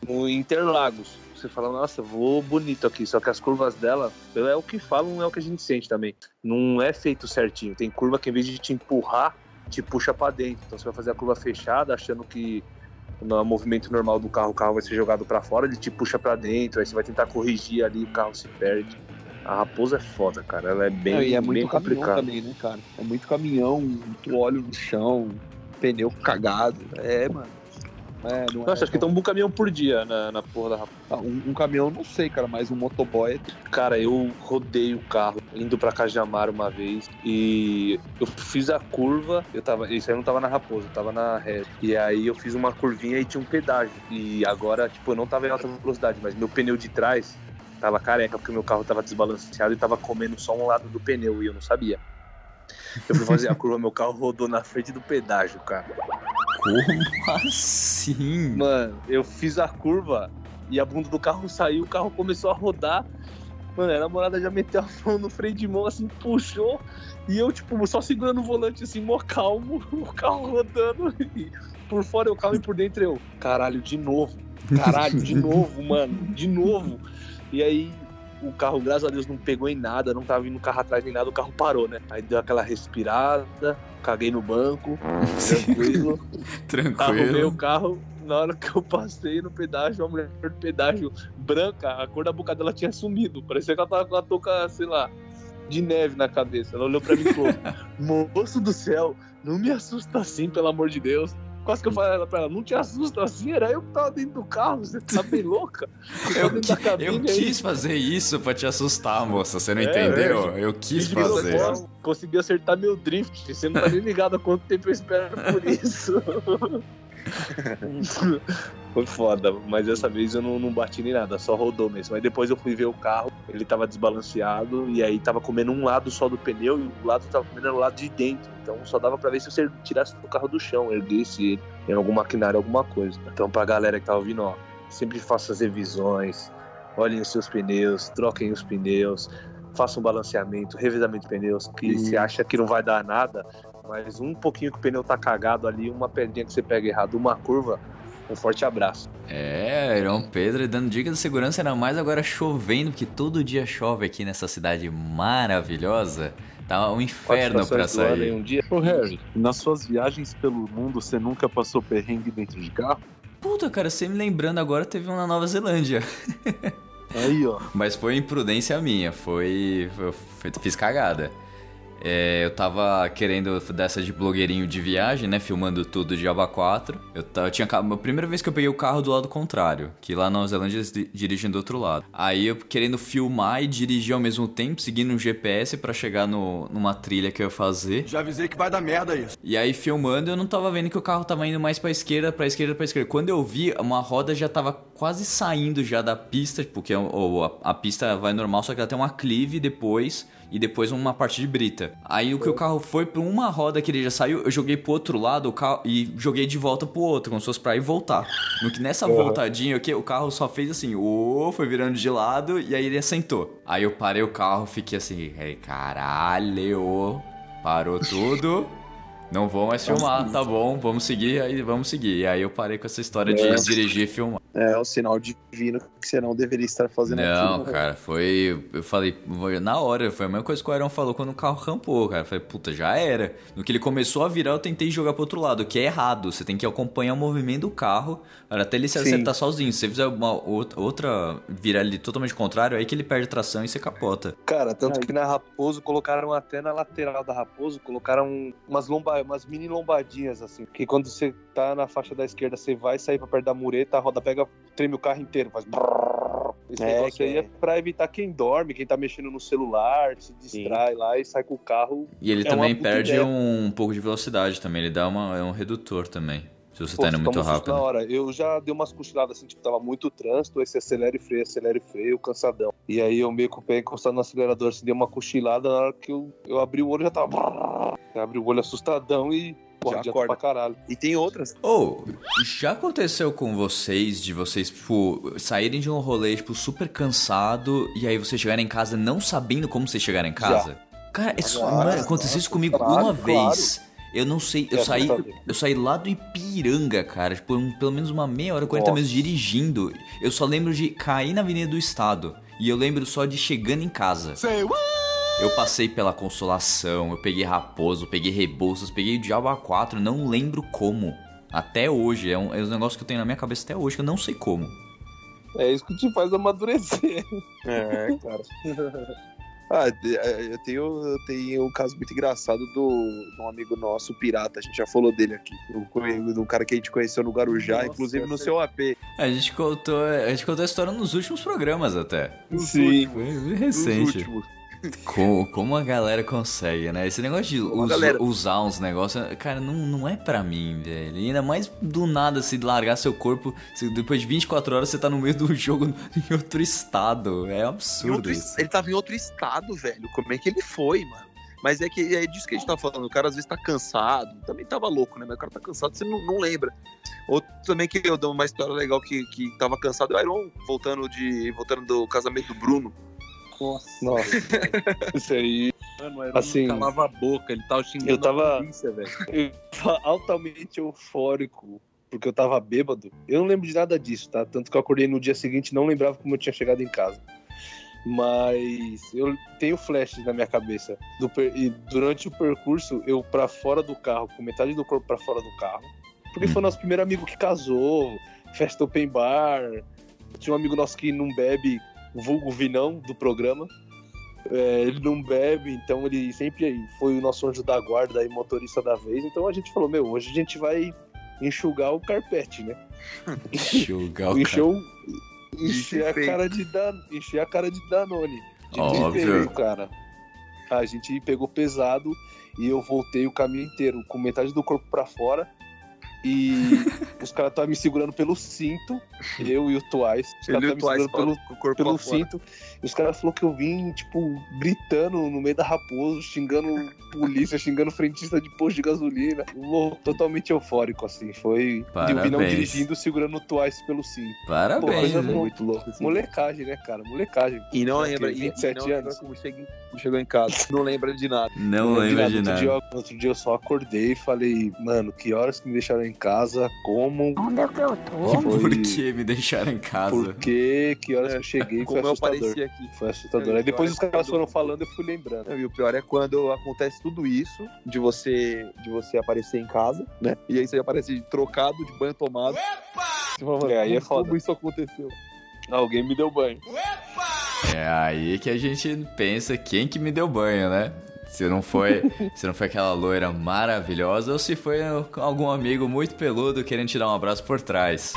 no Interlagos. Você fala, nossa, vou bonito aqui. Só que as curvas dela, é o que falam, é o que a gente sente também. Não é feito certinho. Tem curva que em vez de te empurrar, te puxa pra dentro. Então você vai fazer a curva fechada, achando que no movimento normal do carro, o carro vai ser jogado pra fora, ele te puxa pra dentro, aí você vai tentar corrigir ali, o carro se perde. A raposa é foda, cara. Ela é bem, Não, e é muito caminhão complicada. também, né, cara? É muito caminhão, muito óleo no chão, pneu cagado. É, mano. É, não Nossa, é, acho que tem um caminhão por dia na, na porra da raposa. Ah, um, um caminhão, não sei, cara, mas um motoboy é Cara, eu rodei o carro indo pra Cajamar uma vez e eu fiz a curva, eu tava, isso aí não tava na Raposa, eu tava na Ré. E aí eu fiz uma curvinha e tinha um pedágio. E agora, tipo, eu não tava em alta velocidade, mas meu pneu de trás tava careca porque meu carro tava desbalanceado e tava comendo só um lado do pneu e eu não sabia. Eu fui fazer a *laughs* curva, meu carro rodou na frente do pedágio, cara. Como *laughs* assim? Mano, eu fiz a curva e a bunda do carro saiu, o carro começou a rodar. Mano, a namorada já meteu a mão no freio de mão, assim, puxou. E eu, tipo, só segurando o volante, assim, mó calmo, *laughs* o carro rodando. E por fora eu calmo e por dentro eu. Caralho, de novo. Caralho, de *laughs* novo, mano. De novo. E aí o carro, graças a Deus, não pegou em nada, não tava vindo carro atrás nem nada, o carro parou, né? Aí deu aquela respirada, caguei no banco, *laughs* tranquilo. Arrumei o Tranquilo. carro, na hora que eu passei no pedágio, a mulher do pedágio branca, a cor da boca dela tinha sumido. Parecia que ela tava com a touca, sei lá, de neve na cabeça. Ela olhou pra mim e falou: *laughs* Moço do céu, não me assusta assim, pelo amor de Deus. Quase que eu falei pra ela, não te assusta assim, era eu que tava dentro do carro, você tá bem louca? *laughs* Eu, cabine eu aí. quis fazer isso pra te assustar, moça. Você não É, entendeu? Eu quis fazer. propósito, Consegui acertar meu drift. Você não tá nem ligado há quanto tempo eu espero por isso. *laughs* *laughs* Foi foda, mas dessa vez eu não, não bati nem nada, só rodou mesmo. Aí depois eu fui ver o carro, ele tava desbalanceado e aí tava comendo um lado só do pneu e o lado tava comendo o lado de dentro. Então só dava pra ver se você tirasse o carro do chão, erguesse ele em algum maquinário, alguma coisa. Então pra galera que tá ouvindo, ó, sempre faça as revisões, olhem os seus pneus, troquem os pneus, façam um balanceamento, revezamento de pneus, que você acha que não vai dar nada, mas um pouquinho que o pneu tá cagado ali, uma pedrinha que você pega errado, uma curva, um forte abraço. É, Irão Pedro dando dicas de segurança, ainda mais agora chovendo, porque todo dia chove aqui nessa cidade maravilhosa. Tá um inferno pra sair. Um dia. Ô, Harry, nas suas viagens pelo mundo, você nunca passou perrengue dentro de carro? Puta, cara, você me lembrando agora, teve um na Nova Zelândia. Aí, ó. Mas foi imprudência minha, foi. foi- foi- fiz cagada. É, eu tava querendo dessa de blogueirinho de viagem, né? Filmando tudo de aba 4. Eu, eu tinha. A primeira vez que eu peguei o carro do lado contrário, que lá na Nova Zelândia eles di- dirigem do outro lado. Aí eu querendo filmar e dirigir ao mesmo tempo, seguindo um GPS pra chegar no, numa trilha que eu ia fazer. Já avisei que vai dar merda isso. E aí filmando, eu não tava vendo que o carro tava indo mais pra esquerda, pra esquerda, pra esquerda. Quando eu vi, uma roda já tava quase saindo já da pista, porque o- o- a, a pista vai normal, só que ela tem uma clive depois e depois uma parte de brita. Aí o que o carro foi pra uma roda que ele já saiu, eu joguei pro outro lado o carro, e joguei de volta pro outro, como se fosse pra ir voltar. No que nessa voltadinha aqui, o carro só fez assim, ô, foi virando de lado e aí ele assentou. Aí eu parei o carro, fiquei assim, "Ei, caralho, parou tudo. Não vou mais filmar, tá bom, vamos seguir, aí vamos seguir. E aí eu parei com essa história de É. dirigir e filmar. É um sinal divino que você não deveria estar fazendo Não, aquilo. cara, foi. Eu falei, foi na hora, foi a mesma coisa que o Aaron falou quando o carro rampou, cara. Eu falei, puta, já era. No que ele começou a virar, eu tentei jogar pro outro lado, que é errado. Você tem que acompanhar o movimento do carro até ele se Sim. acertar sozinho. Se você fizer uma outra, outra virar ele totalmente contrário, aí que ele perde tração e você capota. Cara, tanto que na Raposo colocaram até na lateral da Raposo, colocaram umas, lomba, umas mini lombadinhas, assim. Que quando você tá na faixa da esquerda, você vai sair pra perto da mureta, a roda pega, treme o carro inteiro, faz. brrr. Esse É, negócio que aí é. é pra evitar quem dorme, quem tá mexendo no celular, se distrai lá e sai com o carro. E ele É também perde ideia. um, pouco de velocidade também. Ele dá uma, é um redutor também. Se você Pô, tá indo você muito rápido. Na hora. Eu já dei umas cochiladas assim, tipo, tava muito trânsito, aí você acelera e freia, acelera e freia, eu cansadão. E aí eu meio com o pé encostado no acelerador, assim, dei uma cochilada, na hora que eu, eu abri o olho já tava. Eu abri o olho assustadão e. Porra, Já acorda. pra caralho. E tem outras. Ou, já aconteceu com vocês de vocês, tipo, saírem de um rolê, tipo, super cansado e aí vocês chegarem em casa não sabendo como vocês chegaram em casa? Cara, isso, Claro, mano, aconteceu isso comigo claro, uma claro. vez. Eu não sei, eu É saí, assustador. eu saí lá do Ipiranga, cara, tipo, um- pelo menos uma meia hora, 40 Nossa. minutos dirigindo. Eu só lembro de cair na Avenida do Estado. E eu lembro só de chegando em casa. Eu passei pela Consolação, eu peguei Raposo, peguei Rebouças, peguei o Diabo A4, não lembro como. Até hoje, é um, é um negócio que eu tenho na minha cabeça até hoje, que eu não sei como. É isso que te faz amadurecer. É, cara. *laughs* Ah, é, eu tenho, eu tenho um caso muito engraçado do, de um amigo nosso, o Pirata, a gente já falou dele aqui. O, co- do cara que a gente conheceu no Guarujá, Nossa, inclusive no essa- seu AP. A gente contou, a gente contou a história nos últimos programas até. Sim. Foi recente. últimos. Como, como a galera consegue, né? Esse negócio de us- galera- usar uns negócios, cara, não, não é pra mim, velho. E ainda mais do nada se largar seu corpo, se depois de 24 horas você tá no meio do jogo *laughs* em outro estado. É absurdo outro ele tava em outro estado, velho. Como é que ele foi, mano? Mas é que é disso que a gente tá falando. O cara às vezes tá cansado. Também tava louco, né? Mas o cara tá cansado, você não, não lembra. Outro também que eu dou uma história legal que, que tava cansado. É o Iron voltando, de, voltando do casamento do Bruno. Nossa. *laughs* Isso aí. Mano, era Assim, calava a boca, ele tava xingando eu tava- a polícia, velho. Eu tava altamente eufórico. Porque eu tava bêbado. Eu não lembro de nada disso, tá? Tanto que eu acordei no dia seguinte e não lembrava como eu tinha chegado em casa. Mas eu tenho flashes na minha cabeça. Do per- E durante o percurso, eu pra fora do carro, com metade do corpo pra fora do carro. Porque foi o nosso primeiro amigo que casou, festa open bar. Tinha um amigo nosso que não bebe, vulgo Vinão, do programa. É, ele não bebe, então ele sempre foi o nosso anjo da guarda e motorista da vez. Então a gente falou: Meu, hoje a gente vai enxugar o carpete, né? *laughs* Enxugar o. Encheu, encher a cara de Dan, encher a cara de Danone. De Óbvio. cara. A gente pegou pesado e eu voltei o caminho inteiro com metade do corpo pra fora. E os caras estavam me segurando pelo cinto, *laughs* eu e o Twice. Os e caras o estavam me Twice segurando pelo, corpo pelo cinto. E os caras falaram que eu vim, tipo, gritando no meio da raposo, xingando polícia, *laughs* xingando frentista de posto de gasolina. Louco, totalmente eufórico, assim. Foi. Eu vi não Parabéns. dirigindo, segurando o Twice pelo cinto. Pô, Parabéns. coisa né? muito louca. assim. Molecagem, né, cara? Molecagem. E não lembra, e, e 27 não lembra anos. como como chegou em casa. Não lembra de nada. Não lembro de outro nada. Dia, outro dia eu só acordei e falei, mano, que horas que me deixaram em casa? Como? Onde é que eu tô? Foi- Por que me deixaram em casa? Por quê? Que horas que eu cheguei? Foi Como eu assustador. apareci aqui. Foi assustador. Aí depois que os caras que foram falando, eu fui lembrando. E o pior é quando acontece tudo isso, de você de você aparecer em casa, né? E aí você aparece trocado, de banho tomado. Você fala, mano, É, aí é foda. Como isso aconteceu? Alguém me deu banho. É aí que a gente pensa quem que me deu banho, né? Se não foi, *laughs* se não foi aquela loira maravilhosa ou se foi algum amigo muito peludo querendo te dar um abraço por trás.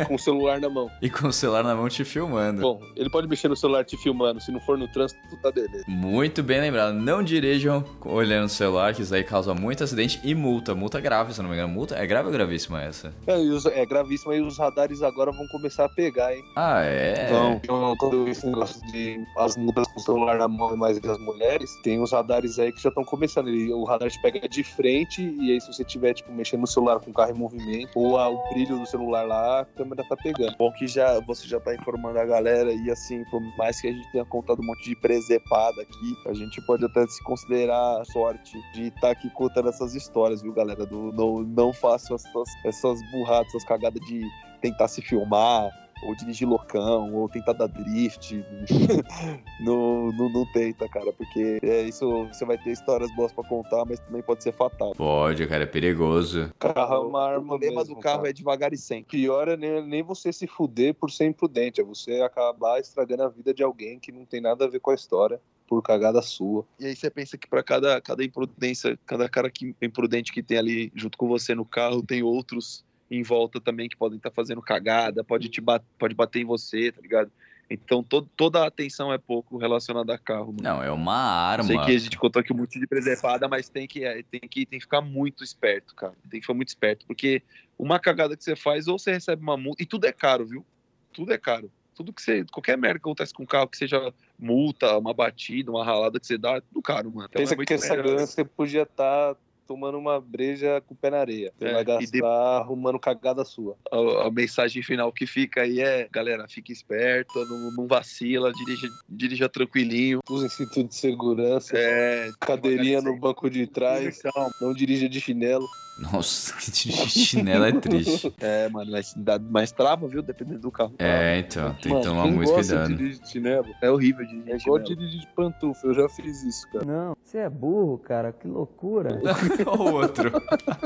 E com o celular na mão. E com o celular na mão te filmando. Bom, ele pode mexer no celular te filmando. Se não for no trânsito, tá beleza. Muito bem lembrado. Não dirijam olhando o celular, que isso aí causa muito acidente e multa. Multa grave, se não me engano. Multa é grave ou gravíssima essa? É, e os- é gravíssimo aí os radares agora vão começar a pegar, hein? Ah, é? Então, quando eu vi esse negócio de as multas com o celular na mão e mais as mulheres, tem uns radares aí que já estão começando. Ele- o radar te pega de frente e aí se você tiver, tipo, mexendo no celular com o carro em movimento ou a- o brilho do celular lá, a câmera tá pegando. Bom que já você já tá informando a galera e assim, por mais que a gente tenha contado um monte de presepada aqui, a gente pode até se considerar sorte de estar aqui contando essas histórias, viu, galera? Do, não, não façam essas, essas burradas, essas cagadas de tentar se filmar, ou dirigir loucão, ou tentar dar drift. *laughs* não, não, não tenta, cara, porque é isso, você vai ter histórias boas pra contar, mas também pode ser fatal. Pode, cara, é perigoso. Carro é uma o arma problema mesmo, do carro cara. é devagar e sempre. Pior é nem, nem você se fuder por ser imprudente, é você acabar estragando a vida de alguém que não tem nada a ver com a história por cagada sua. E aí você pensa que para cada, cada imprudência, cada cara que, imprudente que tem ali junto com você no carro, tem outros em volta também que podem estar fazendo cagada, pode te bat, pode bater em você, tá ligado? Então to, toda a atenção é pouco relacionada a carro. Mano. Não, é uma arma. Sei que a gente contou aqui um monte de preservada, mas tem que, é, tem, que, tem que ficar muito esperto, cara. Tem que ficar muito esperto, porque uma cagada que você faz, ou você recebe uma multa, e tudo é caro, viu? Tudo é caro. Tudo que você. Qualquer merda que acontece com o carro, que seja multa, uma batida, uma ralada que você dá, é tudo caro, mano. Então Pensa é que essa grana você podia estar tomando uma breja com o pé na areia. Você É, vai e gastar de- arrumando cagada sua. a, a mensagem final que fica aí é, galera, fique esperto, não, não vacila, dirija, dirija tranquilinho. Usa cinto de segurança, É, cadeirinha no banco de trás, calma. não dirija de chinelo. Nossa, *laughs* que chinelo é triste. *laughs* É, mano, mas, dá, mas trava, viu? Dependendo do carro. É, então, tem que tomar muito gosta cuidado. de dirigir de chinelo? É horrível dirigir. É igual chinelo. dirigir de pantufa, eu já fiz isso, cara. Não, você é burro, cara, que loucura. *laughs* o outro.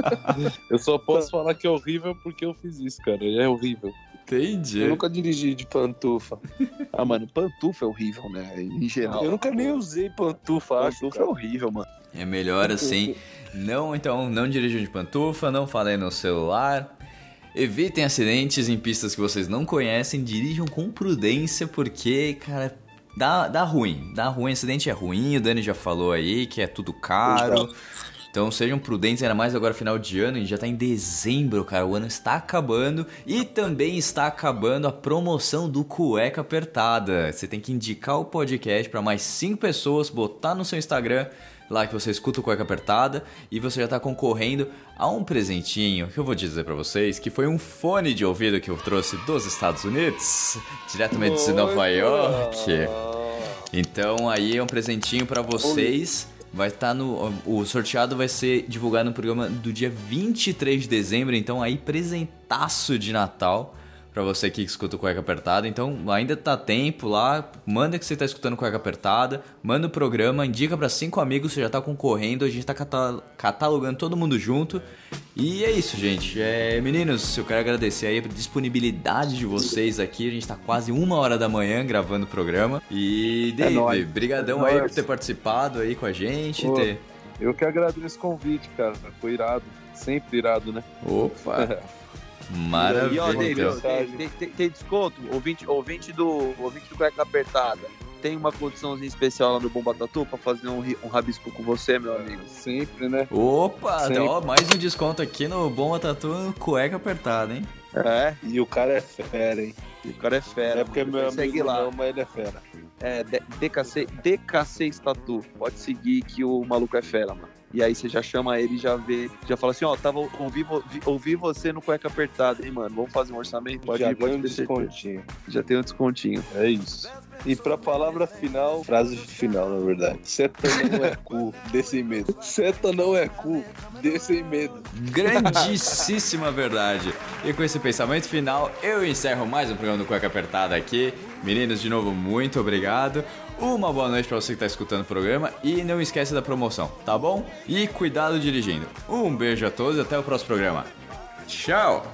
*laughs* Eu só posso falar que é horrível porque eu fiz isso, cara. É horrível. Entendi. Eu nunca dirigi de pantufa. *laughs* Ah, mano, pantufa é horrível, né? Em geral. Eu nunca nem usei pantufa, acho. Pantufa é horrível, mano. É melhor assim. Não, então, não dirijam de pantufa, não falem no celular. Evitem acidentes em pistas que vocês não conhecem, dirijam com prudência, porque, cara, dá, dá ruim. Dá ruim, acidente é ruim, o Dani já falou aí que é tudo caro. Então sejam prudentes, ainda mais agora final de ano, a gente já tá em dezembro, cara, o ano está acabando e também está acabando a promoção do Cueca Apertada. Você tem que indicar o podcast para mais 5 pessoas, botar no seu Instagram, lá que você escuta o Cueca Apertada e você já tá concorrendo a um presentinho que eu vou dizer para vocês, que foi um fone de ouvido que eu trouxe dos Estados Unidos, diretamente de Nova York. Então aí é um presentinho pra vocês. Vai estar no. O sorteado vai ser divulgado no programa do dia 23 de dezembro. Então aí presentaço de Natal pra você que escuta o Cueca Apertada. Então ainda tá tempo lá. Manda que você tá escutando Cueca Apertada. Manda o programa, indica pra cinco amigos, você já tá concorrendo. A gente tá cata- catalogando todo mundo junto. E é isso, gente. É, meninos, eu quero agradecer aí a disponibilidade de vocês aqui. A gente tá quase uma hora da manhã gravando o programa. E Dave, nóis. brigadão É aí nóis. por ter participado aí com a gente. Pô. ter- Eu que agradeço o convite, cara. Foi irado. Sempre irado, né? Opa! *laughs* E ó, Maravilha. David, tem, tem- tem- desconto? Ouvinte, ouvinte do ouvinte do Cueca Apertada. tem uma condiçãozinha especial lá no Bomba Tatu pra fazer um, um rabisco com você, meu amigo? Sempre, né? Opa, Sempre. ó, mais um desconto aqui no Bom Tatu cueca apertada, hein? É, E o cara é fera, hein? o cara é fera. é porque é mano. meu Segue amigo lá. não, mas ele é fera. É, DKC, DKC Statu. Pode seguir que o maluco é fera, mano. E aí você já chama ele e já vê, já fala assim, ó, tava, ouvi, ouvi você no cueca apertada, hein, mano? Vamos fazer um orçamento? Pode Já ir, pode um certeza. descontinho. Já tem um descontinho. É isso. E pra palavra final, frase final, na verdade. Seta não é cu, *laughs* dê sem medo. Seta não é cu, dê sem medo. Grandíssima verdade. E com esse pensamento final, eu encerro mais um programa do Cueca Apertada aqui. Meninos, de novo, muito obrigado. Uma boa noite pra você que tá escutando o programa e não esquece da promoção, tá bom? E cuidado dirigindo. Um beijo a todos e até o próximo programa. Tchau!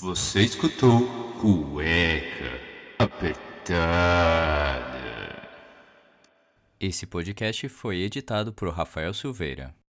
Você escutou Cueca Apertada. Esse podcast foi editado por Rafael Silveira.